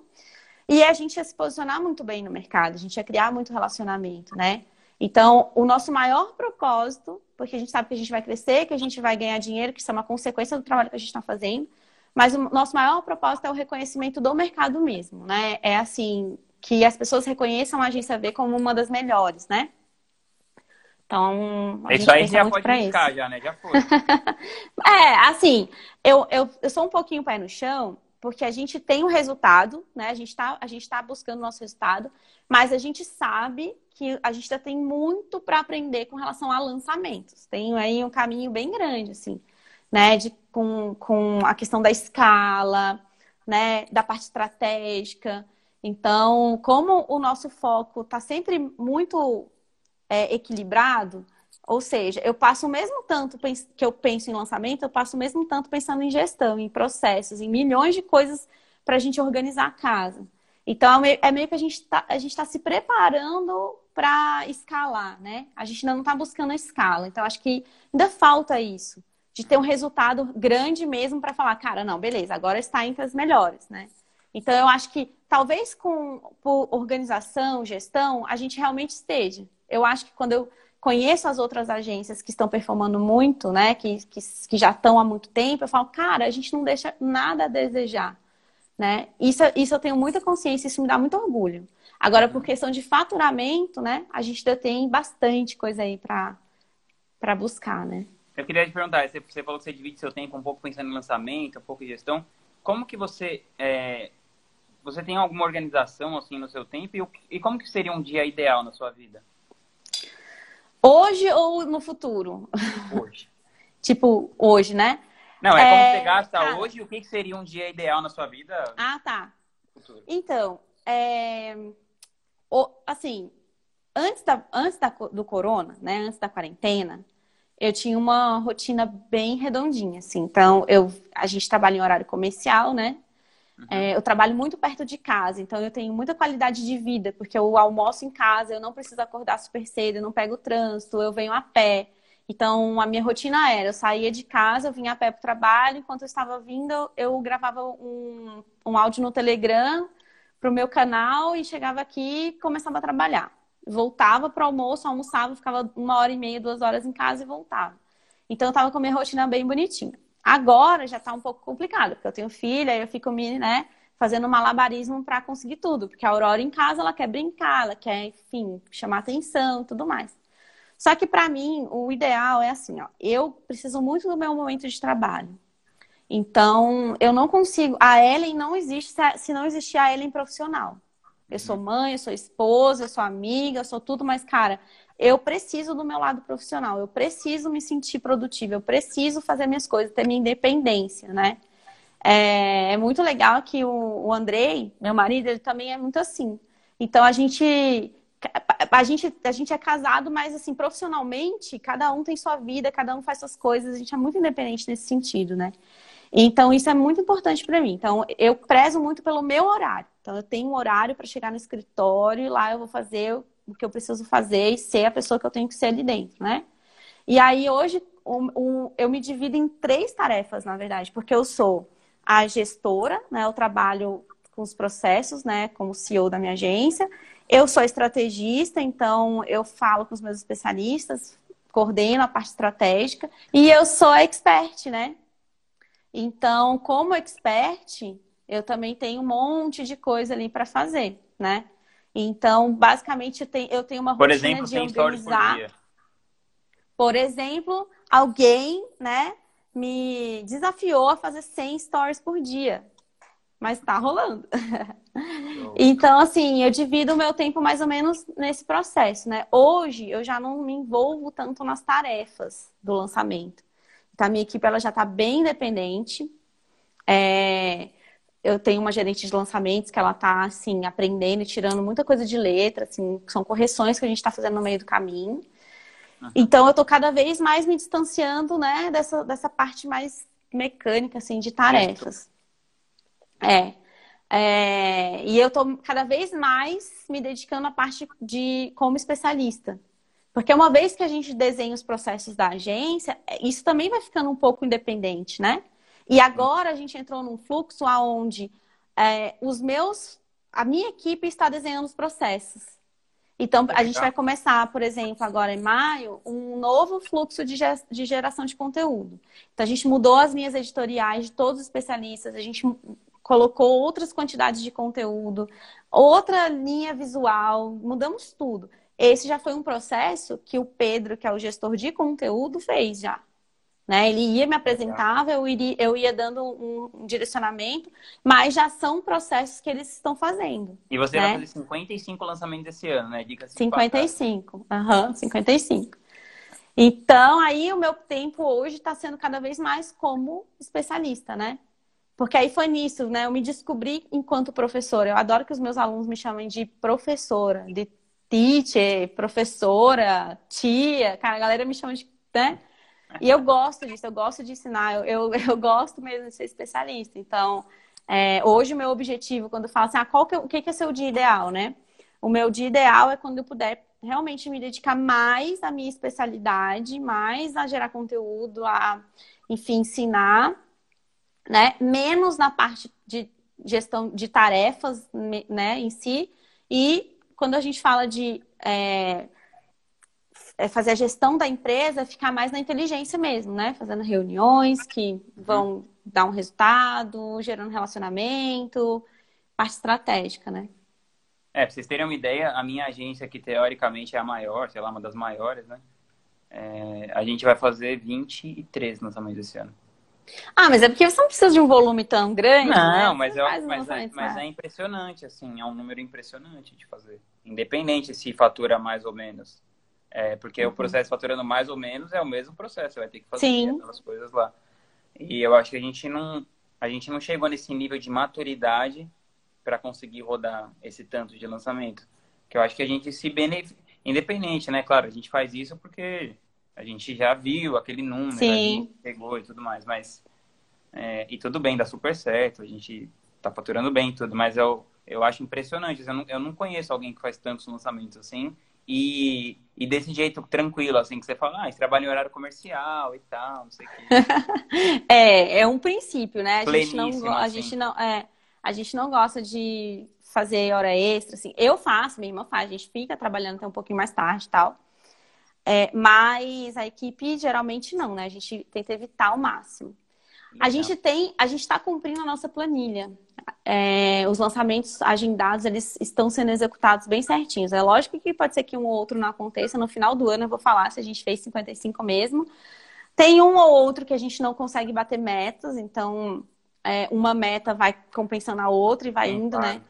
E a gente ia se posicionar muito bem no mercado, a gente ia criar muito relacionamento, né? Então, o nosso maior propósito, porque a gente sabe que a gente vai crescer, que a gente vai ganhar dinheiro, que isso é uma consequência do trabalho que a gente está fazendo, mas o nosso maior propósito é o reconhecimento do mercado mesmo, né? É assim, que as pessoas reconheçam a agência V como uma das melhores, né? Então, a Isso gente aí já pode indicar, isso. já, né? Já [LAUGHS] foi. É, assim, eu, eu, eu sou um pouquinho pé no chão, porque a gente tem um resultado, né? A gente está tá buscando o nosso resultado, mas a gente sabe que a gente ainda tem muito para aprender com relação a lançamentos. Tem aí um caminho bem grande, assim, né? De, com, com a questão da escala, né? Da parte estratégica. Então, como o nosso foco está sempre muito é, equilibrado, ou seja, eu passo o mesmo tanto que eu penso em lançamento, eu passo o mesmo tanto pensando em gestão, em processos, em milhões de coisas para a gente organizar a casa. Então, é meio, é que a gente está tá se preparando para escalar, né? A gente ainda não está buscando a escala. Então, acho que ainda falta isso, de ter um resultado grande mesmo para falar, cara, não, beleza, agora está entre as melhores, né? Então eu acho que talvez com por organização, gestão, a gente realmente esteja. Eu acho que quando eu conheço as outras agências que estão performando muito, né, que, que, que já estão há muito tempo, eu falo, cara, a gente não deixa nada a desejar, né? Isso, isso eu tenho muita consciência, isso me dá muito orgulho. Agora, por questão de faturamento, né, a gente ainda tem bastante coisa aí para buscar, né? Eu queria te perguntar, você falou que você divide seu tempo um pouco pensando em lançamento, um pouco em gestão. Como que você é, você tem alguma organização assim no seu tempo e, e como que seria um dia ideal na sua vida? Hoje ou no futuro? Hoje. [LAUGHS] tipo, hoje, né? Não, é, é como você gasta cara... hoje o que, que seria um dia ideal na sua vida? Ah, tá. Futuro. Então, é... o, assim, antes, da, antes da, do corona, né? Antes da quarentena, eu tinha uma rotina bem redondinha, assim. Então, eu, a gente trabalha em horário comercial, né? Uhum. É, eu trabalho muito perto de casa, então eu tenho muita qualidade de vida, porque eu almoço em casa, eu não preciso acordar super cedo, eu não pego trânsito, eu venho a pé. Então, a minha rotina era, eu saía de casa, eu vinha a pé para o trabalho, enquanto eu estava vindo, eu gravava um, um áudio no Telegram para o meu canal e chegava aqui e começava a trabalhar voltava para o almoço, almoçava, ficava uma hora e meia, duas horas em casa e voltava. Então eu tava com a minha rotina bem bonitinha. Agora já tá um pouco complicado, porque eu tenho filha e eu fico me, né, fazendo malabarismo para conseguir tudo, porque a Aurora em casa ela quer brincar, ela quer, enfim, chamar atenção, tudo mais. Só que para mim o ideal é assim, ó, eu preciso muito do meu momento de trabalho. Então, eu não consigo. A Ellen não existe se não existir a Ellen profissional. Eu sou mãe, eu sou esposa, eu sou amiga, eu sou tudo, mas, cara, eu preciso do meu lado profissional, eu preciso me sentir produtiva, eu preciso fazer minhas coisas, ter minha independência, né? É, é muito legal que o, o Andrei, meu marido, ele também é muito assim. Então a gente a gente, a gente é casado, mas assim, profissionalmente, cada um tem sua vida, cada um faz suas coisas, a gente é muito independente nesse sentido, né? Então, isso é muito importante para mim. Então, eu prezo muito pelo meu horário. Então, eu tenho um horário para chegar no escritório e lá eu vou fazer o que eu preciso fazer e ser a pessoa que eu tenho que ser ali dentro, né? E aí, hoje, eu me divido em três tarefas, na verdade, porque eu sou a gestora, né? Eu trabalho com os processos, né? Como CEO da minha agência. Eu sou estrategista, então eu falo com os meus especialistas, coordeno a parte estratégica. E eu sou expert, né? Então, como expert, eu também tenho um monte de coisa ali para fazer, né? Então, basicamente, eu tenho, uma por rotina exemplo, de organizar. Por, por exemplo, alguém, né, me desafiou a fazer 100 stories por dia. Mas tá rolando. [LAUGHS] então, assim, eu divido o meu tempo mais ou menos nesse processo, né? Hoje, eu já não me envolvo tanto nas tarefas do lançamento. Então, a minha equipe ela já está bem independente. É... Eu tenho uma gerente de lançamentos que ela está assim, aprendendo e tirando muita coisa de letra, assim, são correções que a gente está fazendo no meio do caminho. Uhum. Então, eu estou cada vez mais me distanciando, né, dessa, dessa parte mais mecânica, assim, de tarefas. É. é. E eu estou cada vez mais me dedicando à parte de como especialista. Porque uma vez que a gente desenha os processos da agência, isso também vai ficando um pouco independente, né? E agora a gente entrou num fluxo onde é, os meus, a minha equipe está desenhando os processos. Então, a gente vai começar, por exemplo, agora em maio, um novo fluxo de, de geração de conteúdo. Então, a gente mudou as linhas editoriais de todos os especialistas, a gente colocou outras quantidades de conteúdo, outra linha visual, mudamos tudo. Esse já foi um processo que o Pedro, que é o gestor de conteúdo, fez já. Né? Ele ia me apresentava, eu, iria, eu ia dando um, direcionamento, mas já são processos que eles estão fazendo. E você né? vai fazer 55 lançamentos esse ano, né? Dica 55, aham, uhum, 55. Então, aí o meu tempo hoje está sendo cada vez mais como especialista, né? Porque aí foi nisso, né? Eu me descobri enquanto professora. Eu adoro que os meus alunos me chamem de professora, de teacher, professora, tia. Cara, a galera me chama de, né? E eu gosto disso, eu gosto de ensinar, eu, eu, [LAUGHS] eu gosto mesmo de ser especialista. Então, é, hoje o meu objetivo, quando eu falo assim, ah, qual que, o que, que é seu dia ideal, né? O meu dia ideal é quando eu puder realmente me dedicar mais à minha especialidade, mais a gerar conteúdo, a, enfim, ensinar, né? Menos na parte de gestão de tarefas, né, em si. E quando a gente fala de é fazer a gestão da empresa, ficar mais na inteligência mesmo, né? Fazendo reuniões que vão dar um resultado, gerando relacionamento, parte estratégica, né? É, pra vocês terem uma ideia, a minha agência, que teoricamente é a maior, sei lá, uma das maiores, né? É, a gente vai fazer 23 lançamentos esse ano. Ah, mas é porque você não precisa de um volume tão grande. Não, né? mas, é, mas, é, mas é impressionante, assim, é um número impressionante de fazer. Independente se fatura mais ou menos. É, porque uhum. o processo faturando mais ou menos é o mesmo processo, você vai ter que fazer Sim. aquelas coisas lá. E eu acho que a gente não, a gente não chegou nesse nível de maturidade para conseguir rodar esse tanto de lançamento. Que eu acho que a gente se beneficia, independente, né? Claro, a gente faz isso porque a gente já viu aquele número, Sim. a gente pegou e tudo mais, mas é, e tudo bem, dá super certo, a gente tá faturando bem e tudo, mas eu, eu acho impressionante, eu não, eu não conheço alguém que faz tantos lançamentos assim, e, e desse jeito tranquilo, assim, que você fala, ah, você trabalha em horário comercial e tal, não sei o quê. [LAUGHS] é, é um princípio, né? A gente não, a assim. gente não, é, a gente não gosta de fazer hora extra, assim. Eu faço, minha irmã faz, a gente fica trabalhando até um pouquinho mais tarde e tal. É, mas a equipe geralmente não, né? A gente tenta evitar ao máximo. A gente tem, a gente está cumprindo a nossa planilha. É, os lançamentos agendados, eles estão sendo executados bem certinhos. É lógico que pode ser que um ou outro não aconteça. No final do ano eu vou falar se a gente fez 55 mesmo. Tem um ou outro que a gente não consegue bater metas, então é, uma meta vai compensando a outra e vai Sim, indo, claro. né?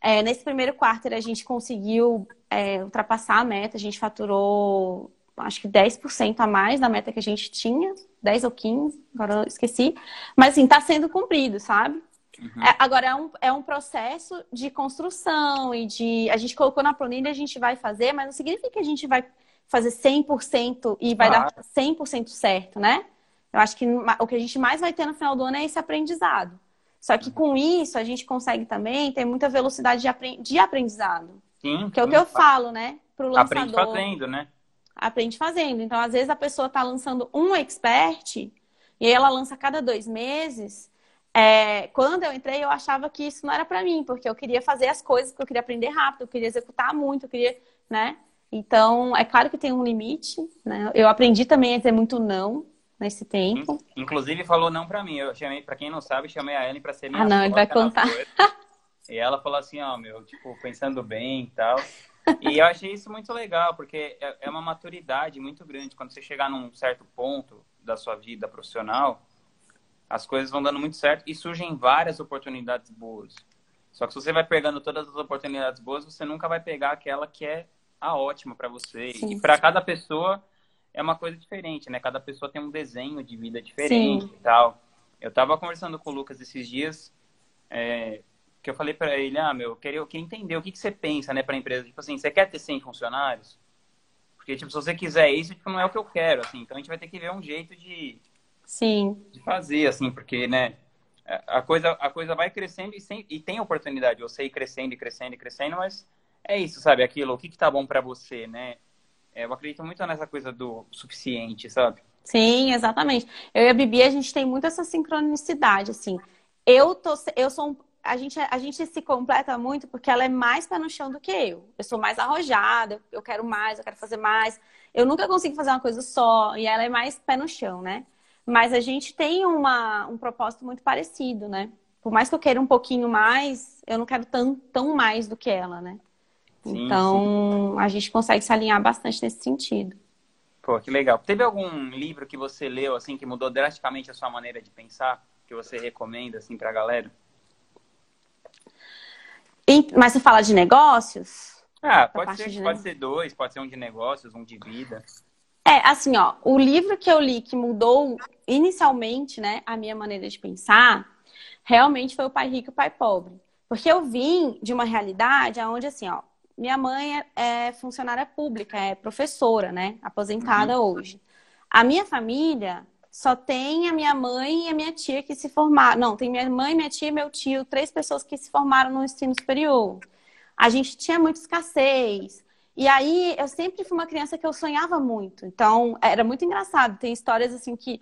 É, nesse primeiro quarto a gente conseguiu é, ultrapassar a meta, a gente faturou acho que 10% a mais da meta que a gente tinha, 10 ou 15, agora eu esqueci. Mas assim, está sendo cumprido, sabe? Uhum. É, agora é um, é um processo de construção e de. A gente colocou na planilha, a gente vai fazer, mas não significa que a gente vai fazer 100% e vai dar 100% certo, né? Eu acho que o que a gente mais vai ter no final do ano é esse aprendizado. Só que com isso a gente consegue também ter muita velocidade de aprendizado. Sim. Que é o que eu falo, né? Pro lançador. Aprende fazendo, né? Aprende fazendo. Então, às vezes, a pessoa está lançando um expert e ela lança cada dois meses. É, quando eu entrei, eu achava que isso não era para mim, porque eu queria fazer as coisas, porque eu queria aprender rápido, eu queria executar muito, eu queria, né? Então, é claro que tem um limite, né? Eu aprendi também a dizer muito não, nesse tempo. Inclusive falou não para mim. Eu chamei, para quem não sabe, chamei a Ellen para ser minha Ah, não, ele vai contar. [LAUGHS] e ela falou assim, ó, meu, tipo, pensando bem e tal. E eu achei isso muito legal, porque é, é uma maturidade muito grande. Quando você chegar num certo ponto da sua vida profissional, as coisas vão dando muito certo e surgem várias oportunidades boas. Só que se você vai pegando todas as oportunidades boas, você nunca vai pegar aquela que é a ótima para você. Sim. E para cada pessoa é uma coisa diferente, né? Cada pessoa tem um desenho de vida diferente Sim. e tal. Eu tava conversando com o Lucas esses dias, é, que eu falei para ele, ah, meu, eu queria, eu queria entender o que, que você pensa, né, pra empresa. Tipo assim, você quer ter 100 funcionários? Porque, tipo, se você quiser isso, tipo, não é o que eu quero, assim. Então, a gente vai ter que ver um jeito de... Sim. De fazer, assim, porque, né, a coisa, a coisa vai crescendo e, sem, e tem oportunidade de você ir crescendo e crescendo e crescendo, mas é isso, sabe? Aquilo, o que, que tá bom para você, né? É, eu acredito muito nessa coisa do suficiente, sabe? Sim, exatamente. Eu e a Bibi, a gente tem muito essa sincronicidade, assim. Eu, tô, eu sou um, a gente, a gente se completa muito porque ela é mais pé no chão do que eu. Eu sou mais arrojada, eu quero mais, eu quero fazer mais. Eu nunca consigo fazer uma coisa só e ela é mais pé no chão, né? Mas a gente tem uma, um propósito muito parecido, né? Por mais que eu queira um pouquinho mais, eu não quero tão, tão mais do que ela, né? Sim, então, sim. a gente consegue se alinhar bastante nesse sentido. Pô, que legal. Teve algum livro que você leu, assim, que mudou drasticamente a sua maneira de pensar? Que você recomenda, assim, pra galera? Mas você fala de negócios? Ah, pode ser, pode ser dois, pode ser um de negócios, um de vida. É, assim, ó, o livro que eu li que mudou inicialmente, né, a minha maneira de pensar, realmente foi o Pai Rico e o Pai Pobre. Porque eu vim de uma realidade onde, assim, ó, minha mãe é, é funcionária pública, é professora, né, aposentada uhum. hoje. A minha família só tem a minha mãe e a minha tia que se formaram. Não, tem minha mãe, minha tia e meu tio, três pessoas que se formaram no ensino superior. A gente tinha muita escassez. E aí eu sempre fui uma criança que eu sonhava muito. Então era muito engraçado. Tem histórias assim que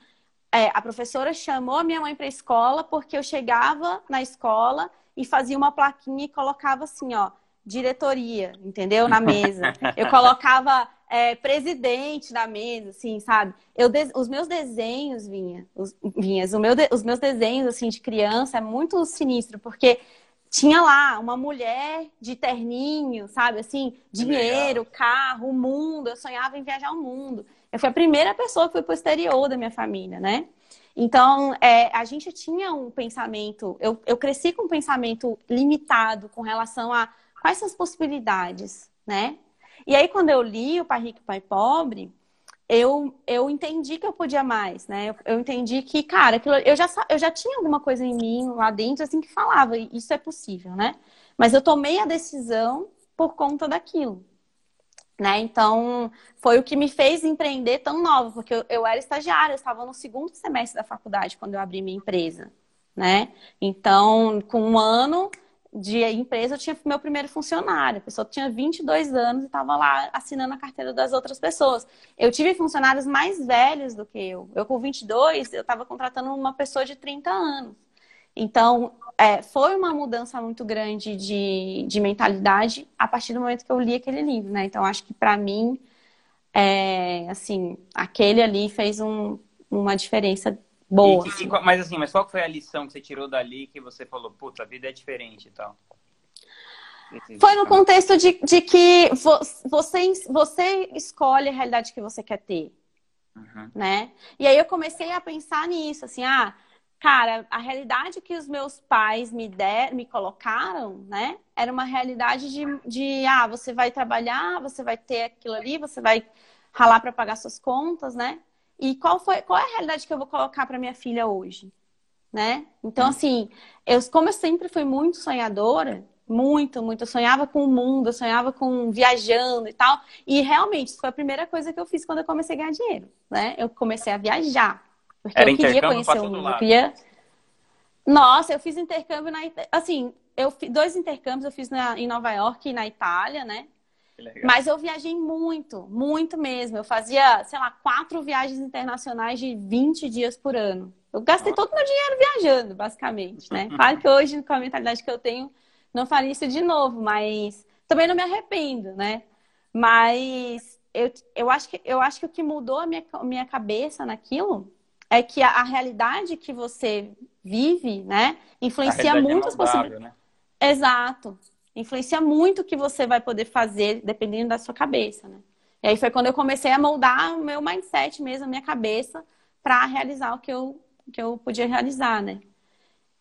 é, a professora chamou a minha mãe para a escola porque eu chegava na escola e fazia uma plaquinha e colocava assim, ó, diretoria, entendeu? Na mesa. Eu [LAUGHS] colocava é, presidente na mesa, assim, sabe? Eu de... Os meus desenhos, vinha, os, vinhas, meu de... os meus desenhos, assim, de criança é muito sinistro, porque tinha lá uma mulher de terninho, sabe? Assim, dinheiro, Legal. carro, o mundo. Eu sonhava em viajar o mundo. Eu fui a primeira pessoa que foi pro exterior da minha família, né? Então, é, a gente tinha um pensamento, eu, eu cresci com um pensamento limitado com relação a quais são as possibilidades, né? E aí, quando eu li o Pai Rico e Pai Pobre, eu, eu entendi que eu podia mais, né? Eu, eu entendi que, cara, aquilo, eu, já, eu já tinha alguma coisa em mim lá dentro, assim, que falava, isso é possível, né? Mas eu tomei a decisão por conta daquilo. Né? Então, foi o que me fez empreender tão nova, porque eu, eu era estagiária, eu estava no segundo semestre da faculdade quando eu abri minha empresa, né? Então, com um ano de empresa, eu tinha meu primeiro funcionário. A pessoa tinha 22 anos e estava lá assinando a carteira das outras pessoas. Eu tive funcionários mais velhos do que eu. Eu, com 22, eu estava contratando uma pessoa de 30 anos. Então, é, foi uma mudança muito grande de, de mentalidade a partir do momento que eu li aquele livro, né? Então, acho que para mim, é, assim, aquele ali fez um, uma diferença boa. E, e, mas assim, mas qual foi a lição que você tirou dali que você falou, puta, a vida é diferente e tal? Foi no contexto de, de que você, você escolhe a realidade que você quer ter, uhum. né? E aí eu comecei a pensar nisso, assim, ah, cara, a realidade que os meus pais me der, me colocaram, né? Era uma realidade de, de ah, você vai trabalhar, você vai ter aquilo ali, você vai ralar para pagar suas contas, né? E qual foi, qual é a realidade que eu vou colocar para minha filha hoje, né? Então hum. assim, eu como eu sempre fui muito sonhadora, muito, muito, eu sonhava com o mundo, eu sonhava com viajando e tal. E realmente, isso foi a primeira coisa que eu fiz quando eu comecei a ganhar dinheiro, né? Eu comecei a viajar. Porque Era eu queria conhecer o mundo. Eu queria... Nossa, eu fiz intercâmbio na assim, eu dois intercâmbios eu fiz na, em Nova York e na Itália, né? Mas eu viajei muito, muito mesmo. Eu fazia, sei lá, quatro viagens internacionais de 20 dias por ano. Eu gastei Nossa. todo o meu dinheiro viajando, basicamente, né? [LAUGHS] Claro que hoje, com a mentalidade que eu tenho, não faria isso de novo, mas também não me arrependo, né? Mas eu, eu, acho, que, eu acho que o que mudou a minha, minha cabeça naquilo é que a, a realidade que você vive, né, influencia muito as possibilidades. Né? Exato. Influencia muito o que você vai poder fazer dependendo da sua cabeça, né? E aí foi quando eu comecei a moldar o meu mindset mesmo, a minha cabeça, para realizar o que eu, que eu podia realizar, né?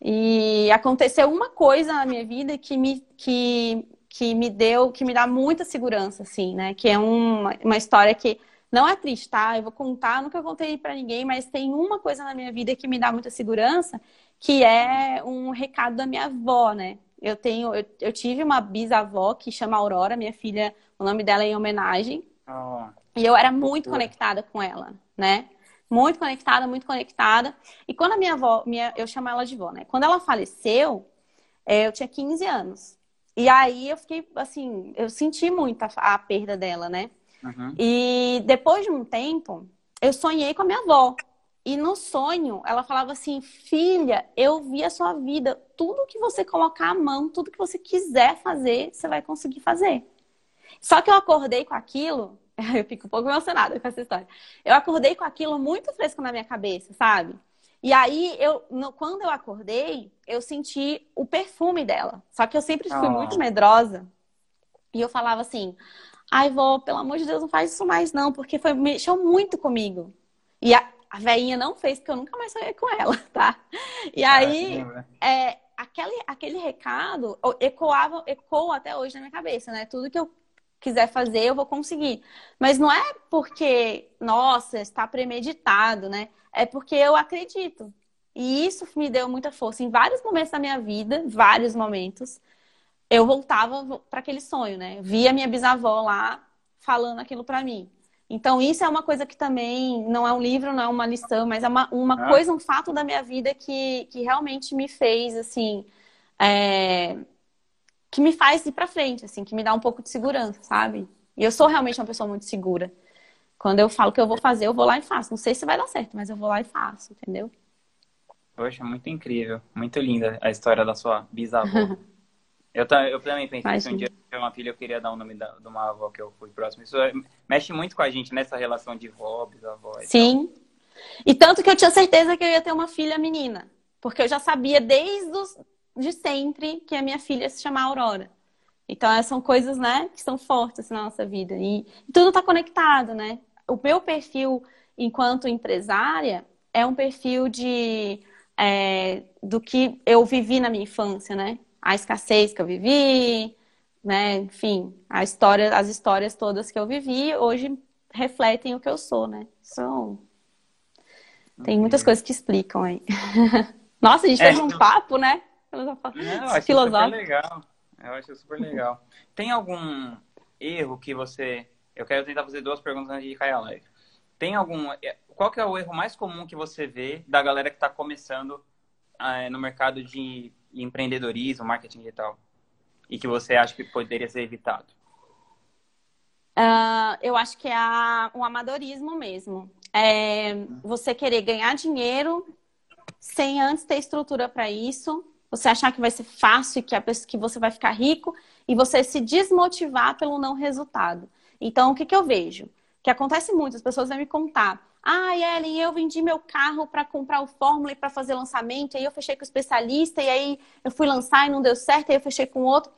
E aconteceu uma coisa na minha vida que me, que, que me deu, que me dá muita segurança, assim, né? Que é uma, uma história que não é triste, tá? Eu vou contar, nunca contei para ninguém, mas tem uma coisa na minha vida que me dá muita segurança, que é um recado da minha avó, né? Eu tenho, eu, eu tive uma bisavó que chama Aurora, minha filha, o nome dela é em homenagem. Oh. E eu era muito conectada com ela, né? Muito conectada, muito conectada. E quando a minha avó, minha, eu chamo ela de vó, né? Quando ela faleceu, é, eu tinha 15 anos. E aí eu fiquei, assim, eu senti muito a, a perda dela, né? Uhum. E depois de um tempo, eu sonhei com a minha avó. E no sonho, ela falava assim: Filha, eu vi a sua vida. Tudo que você colocar a mão, tudo que você quiser fazer, você vai conseguir fazer. Só que eu acordei com aquilo. [LAUGHS] Eu fico um pouco emocionada com essa história. Eu acordei com aquilo muito fresco na minha cabeça, sabe? E aí, eu, no, quando eu acordei, eu senti o perfume dela. Só que eu sempre fui oh. muito medrosa. E eu falava assim: Ai, vó, pelo amor de Deus, não faz isso mais, não, porque foi, mexeu muito comigo. E a, a veinha não fez, porque eu nunca mais sonhei com ela, [LAUGHS] tá? E ah, aí, é, aquele, aquele recado ecoava, ecoa até hoje na minha cabeça, né? Tudo que eu quiser fazer, eu vou conseguir. Mas não é porque, nossa, está premeditado, né? É porque eu acredito. E isso me deu muita força. Em vários momentos da minha vida, vários momentos, eu voltava para aquele sonho, né? Via minha bisavó lá falando aquilo para mim. Então, isso é uma coisa que também não é um livro, não é uma lição, mas é uma, uma ah. coisa, um fato da minha vida que, que realmente me fez, assim, é... que me faz ir para frente, assim, que me dá um pouco de segurança, sabe? E eu sou realmente uma pessoa muito segura. Quando eu falo que eu vou fazer, eu vou lá e faço. Não sei se vai dar certo, mas eu vou lá e faço, entendeu? Poxa, muito incrível. Muito linda a história da sua bisavó. [LAUGHS] eu, eu também pensei que um dia eu uma filha, eu queria dar o nome da, de uma avó que eu fui próximo. Isso mexe muito com a gente nessa relação de vó, bisavó. E Sim. Tal. E tanto que eu tinha certeza que eu ia ter uma filha menina. Porque eu já sabia desde os, de sempre que a minha filha se chama Aurora. Então, essas são coisas, né, que são fortes na nossa vida. E, e tudo está conectado, né? O meu perfil enquanto empresária é um perfil de é, do que eu vivi na minha infância, né? A escassez que eu vivi, né? Enfim, a história, as histórias todas que eu vivi hoje refletem o que eu sou, né? São tem muitas coisas que explicam aí. [LAUGHS] Nossa, a gente é, fez um papo, né? Não, eu acho super legal. Eu acho super legal. Tem algum erro que você. Eu quero tentar fazer duas perguntas antes de cair a live. Tem algum. É, qual que é o erro mais comum que você vê da galera que está começando é, no mercado de empreendedorismo, marketing digital? E que você acha que poderia ser evitado? Uh, eu acho que é a, um amadorismo mesmo. É você querer ganhar dinheiro sem antes ter estrutura para isso, você achar que vai ser fácil, que, a pessoa, que você vai ficar rico e você se desmotivar pelo não resultado. Então, o que, que eu vejo? Que acontece muito, as pessoas vêm me contar. Ah, Ellen, eu vendi meu carro para comprar o Fórmula e para fazer lançamento, aí eu fechei com o especialista, e aí eu fui lançar e não deu certo, aí eu fechei com outro.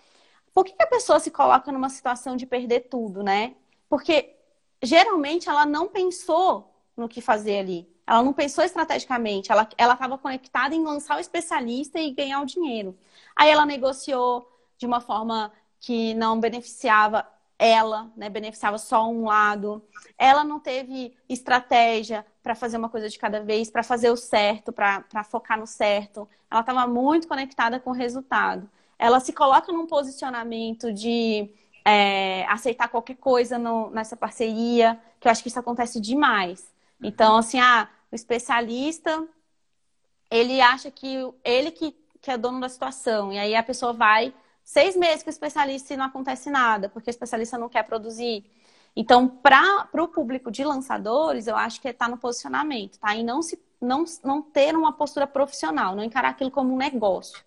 Por que, que a pessoa se coloca numa situação de perder tudo, né? Porque geralmente ela não pensou no que fazer ali. Ela não pensou estrategicamente, ela estava conectada em lançar o especialista e ganhar o dinheiro. Aí ela negociou de uma forma que não beneficiava ela, né, beneficiava só um lado. Ela não teve estratégia para fazer uma coisa de cada vez, para fazer o certo, para focar no certo. Ela estava muito conectada com o resultado. Ela se coloca num posicionamento de é, aceitar qualquer coisa no, nessa parceria, que eu acho que isso acontece demais. Então, assim, ah, o especialista, ele acha que ele que, que é dono da situação. E aí a pessoa vai seis meses com o especialista e não acontece nada, porque o especialista não quer produzir. Então, para o público de lançadores, eu acho que está no posicionamento, tá? E não, se, não, não ter uma postura profissional, não encarar aquilo como um negócio.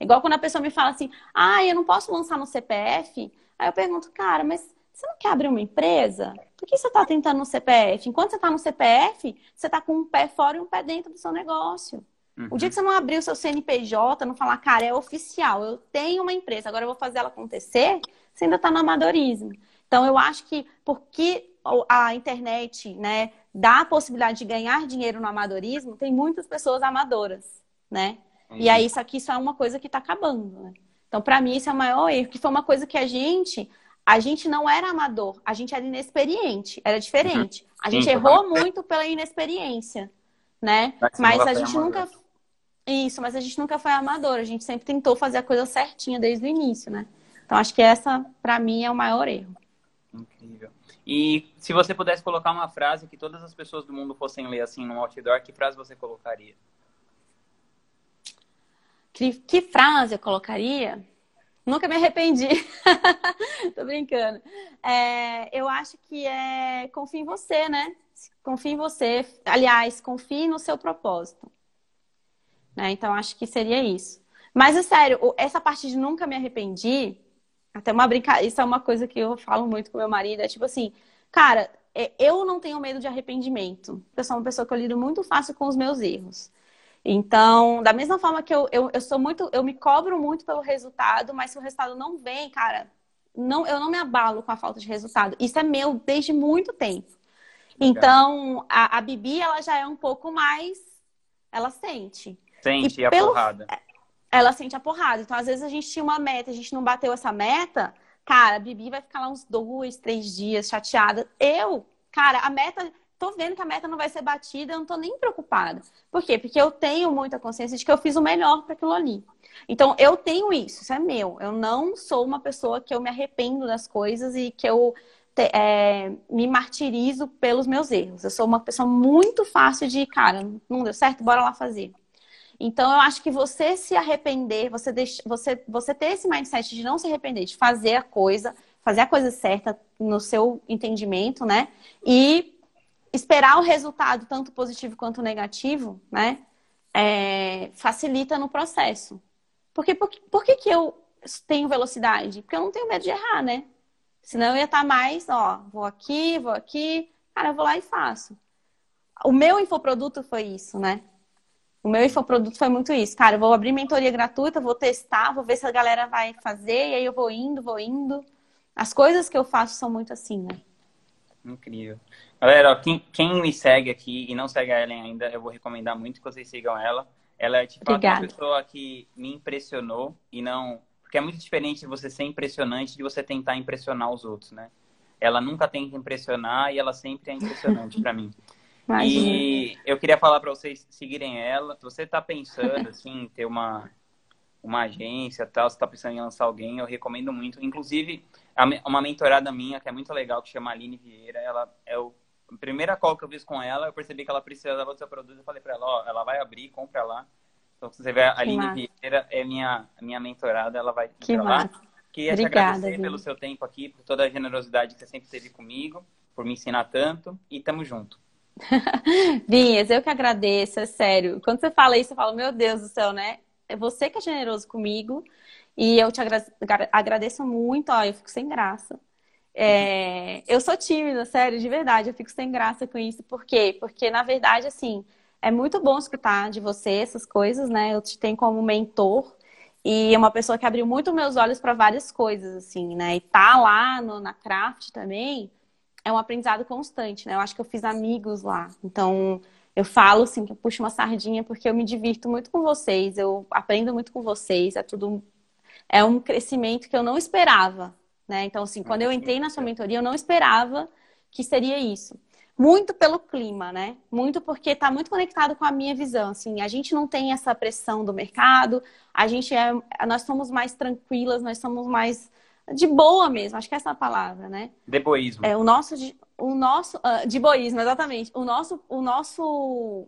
Igual quando a pessoa me fala assim, ah, eu não posso lançar no CPF. Aí eu pergunto, cara, mas você não quer abrir uma empresa? Por que você está tentando no CPF? Enquanto você está no CPF, você está com um pé fora e um pé dentro do seu negócio. Uhum. O dia que você não abrir o seu CNPJ, não falar, cara, é oficial, eu tenho uma empresa, agora eu vou fazer ela acontecer, você ainda está no amadorismo. Então, eu acho que porque a internet né, dá a possibilidade de ganhar dinheiro no amadorismo, tem muitas pessoas amadoras, né? Uhum. E aí, isso aqui isso é uma coisa que está acabando, né? Então, para mim, isso é o maior erro, que foi uma coisa que a gente a gente não era amador, a gente era inexperiente, era diferente. Uhum. A gente Sim, errou muito pela inexperiência, né? Mas, mas a gente nunca. Isso, mas a gente nunca foi amador, a gente sempre tentou fazer a coisa certinha desde o início, né? Então acho que essa, para mim, é o maior erro. Incrível. E se você pudesse colocar uma frase que todas as pessoas do mundo fossem ler assim no outdoor, que frase você colocaria? Que, que frase eu colocaria? Nunca me arrependi. [LAUGHS] Tô brincando. É, eu acho que é confie em você, né? Confie em você. Aliás, confie no seu propósito. Né? Então, acho que seria isso. Mas, é sério, essa parte de nunca me arrependi, até uma brincadeira, isso é uma coisa que eu falo muito com meu marido, é tipo assim, cara, é, eu não tenho medo de arrependimento. Eu sou uma pessoa que eu lido muito fácil com os meus erros. Então, da mesma forma que eu, eu, eu sou muito, eu me cobro muito pelo resultado, mas se o resultado não vem, cara, não, eu não me abalo com a falta de resultado. Isso é meu desde muito tempo. Então, a, a Bibi, ela já é um pouco mais. Ela sente. Sente e a pelo... porrada. Ela sente a porrada. Então, às vezes, a gente tinha uma meta, a gente não bateu essa meta. Cara, a Bibi vai ficar lá uns dois, três dias chateada. Eu, cara, a meta tô vendo que a meta não vai ser batida, eu não tô nem preocupada. Por quê? Porque eu tenho muita consciência de que eu fiz o melhor para aquilo ali. Então, eu tenho isso, isso é meu. Eu não sou uma pessoa que eu me arrependo das coisas e que eu te, é, me martirizo pelos meus erros. Eu sou uma pessoa muito fácil de, cara, não deu certo, bora lá fazer. Então, eu acho que você se arrepender, você, deixa, você, você ter esse mindset de não se arrepender, de fazer a coisa, fazer a coisa certa no seu entendimento, né? E esperar o resultado, tanto positivo quanto negativo, né? É, facilita no processo. Porque por, por que, que eu tenho velocidade? Porque eu não tenho medo de errar, né? Senão eu ia estar mais, ó, vou aqui, vou aqui, cara, eu vou lá e faço. O meu infoproduto foi isso, né? O meu infoproduto foi muito isso. Cara, eu vou abrir mentoria gratuita, vou testar, vou ver se a galera vai fazer, e aí eu vou indo, vou indo. As coisas que eu faço são muito assim, né? Incrível. Galera, quem, quem me segue aqui e não segue a Ellen ainda, eu vou recomendar muito que vocês sigam ela. Ela é, tipo, uma pessoa que me impressionou e não... Porque é muito diferente de você ser impressionante de você tentar impressionar os outros, né? Ela nunca tenta impressionar e ela sempre é impressionante para mim. [LAUGHS] Imagina. E eu queria falar para vocês seguirem ela. Se você está pensando, [LAUGHS] assim, em ter uma, uma agência tal, você está pensando em lançar alguém, eu recomendo muito. Inclusive, uma mentorada minha, que é muito legal, que chama Aline Vieira, ela é o a primeira call que eu fiz com ela, eu percebi que ela precisava do seu produto. Eu falei para ela, ó, ela vai abrir, compra lá. Então, se você ver, a Aline Vieira é minha, minha mentorada, ela vai que lá. Queria Obrigada, te agradecer Vini. pelo seu tempo aqui, por toda a generosidade que você sempre teve comigo, por me ensinar tanto, e tamo junto. [LAUGHS] Vinhas, eu que agradeço, é sério. Quando você fala isso, eu falo, meu Deus do céu, né? É você que é generoso comigo. E eu te agradeço muito, ó, eu fico sem graça. É... eu sou tímida, sério, de verdade, eu fico sem graça com isso. Por quê? Porque, na verdade, assim, é muito bom escutar de você essas coisas, né? Eu te tenho como mentor e é uma pessoa que abriu muito meus olhos para várias coisas, assim, né? E tá lá no, na craft também é um aprendizado constante, né? Eu acho que eu fiz amigos lá. Então, eu falo assim, que eu puxo uma sardinha porque eu me divirto muito com vocês, eu aprendo muito com vocês, é tudo é um crescimento que eu não esperava, né? Então, assim, quando eu entrei na sua mentoria, eu não esperava que seria isso. Muito pelo clima, né? Muito porque está muito conectado com a minha visão. Assim, a gente não tem essa pressão do mercado, a gente é, nós somos mais tranquilas, nós somos mais de boa mesmo, acho que é essa a palavra, né? De boísmo. É, o nosso, o nosso, uh, de boísmo, exatamente. O nosso, o nosso,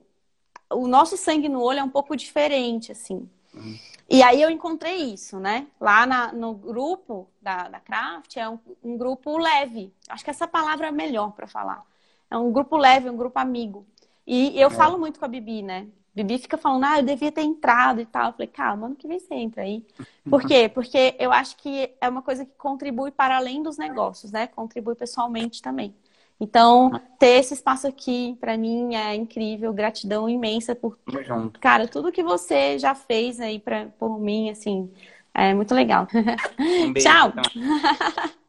o nosso sangue no olho é um pouco diferente, assim. Uhum. E aí eu encontrei isso, né? Lá na, no grupo da, da Craft, é um, um grupo leve. Acho que essa palavra é melhor para falar. É um grupo leve, um grupo amigo. E eu é. falo muito com a Bibi, né? Bibi fica falando, ah, eu devia ter entrado e tal. Eu falei, calma, ano que vem você entra aí. [LAUGHS] Por quê? Porque eu acho que é uma coisa que contribui para além dos negócios, né? Contribui pessoalmente também. Então, ter esse espaço aqui, para mim, é incrível. Gratidão imensa por, cara, tudo que você já fez aí pra, por mim, assim, é muito legal. Um [LAUGHS] beijo, Tchau! Então. [LAUGHS]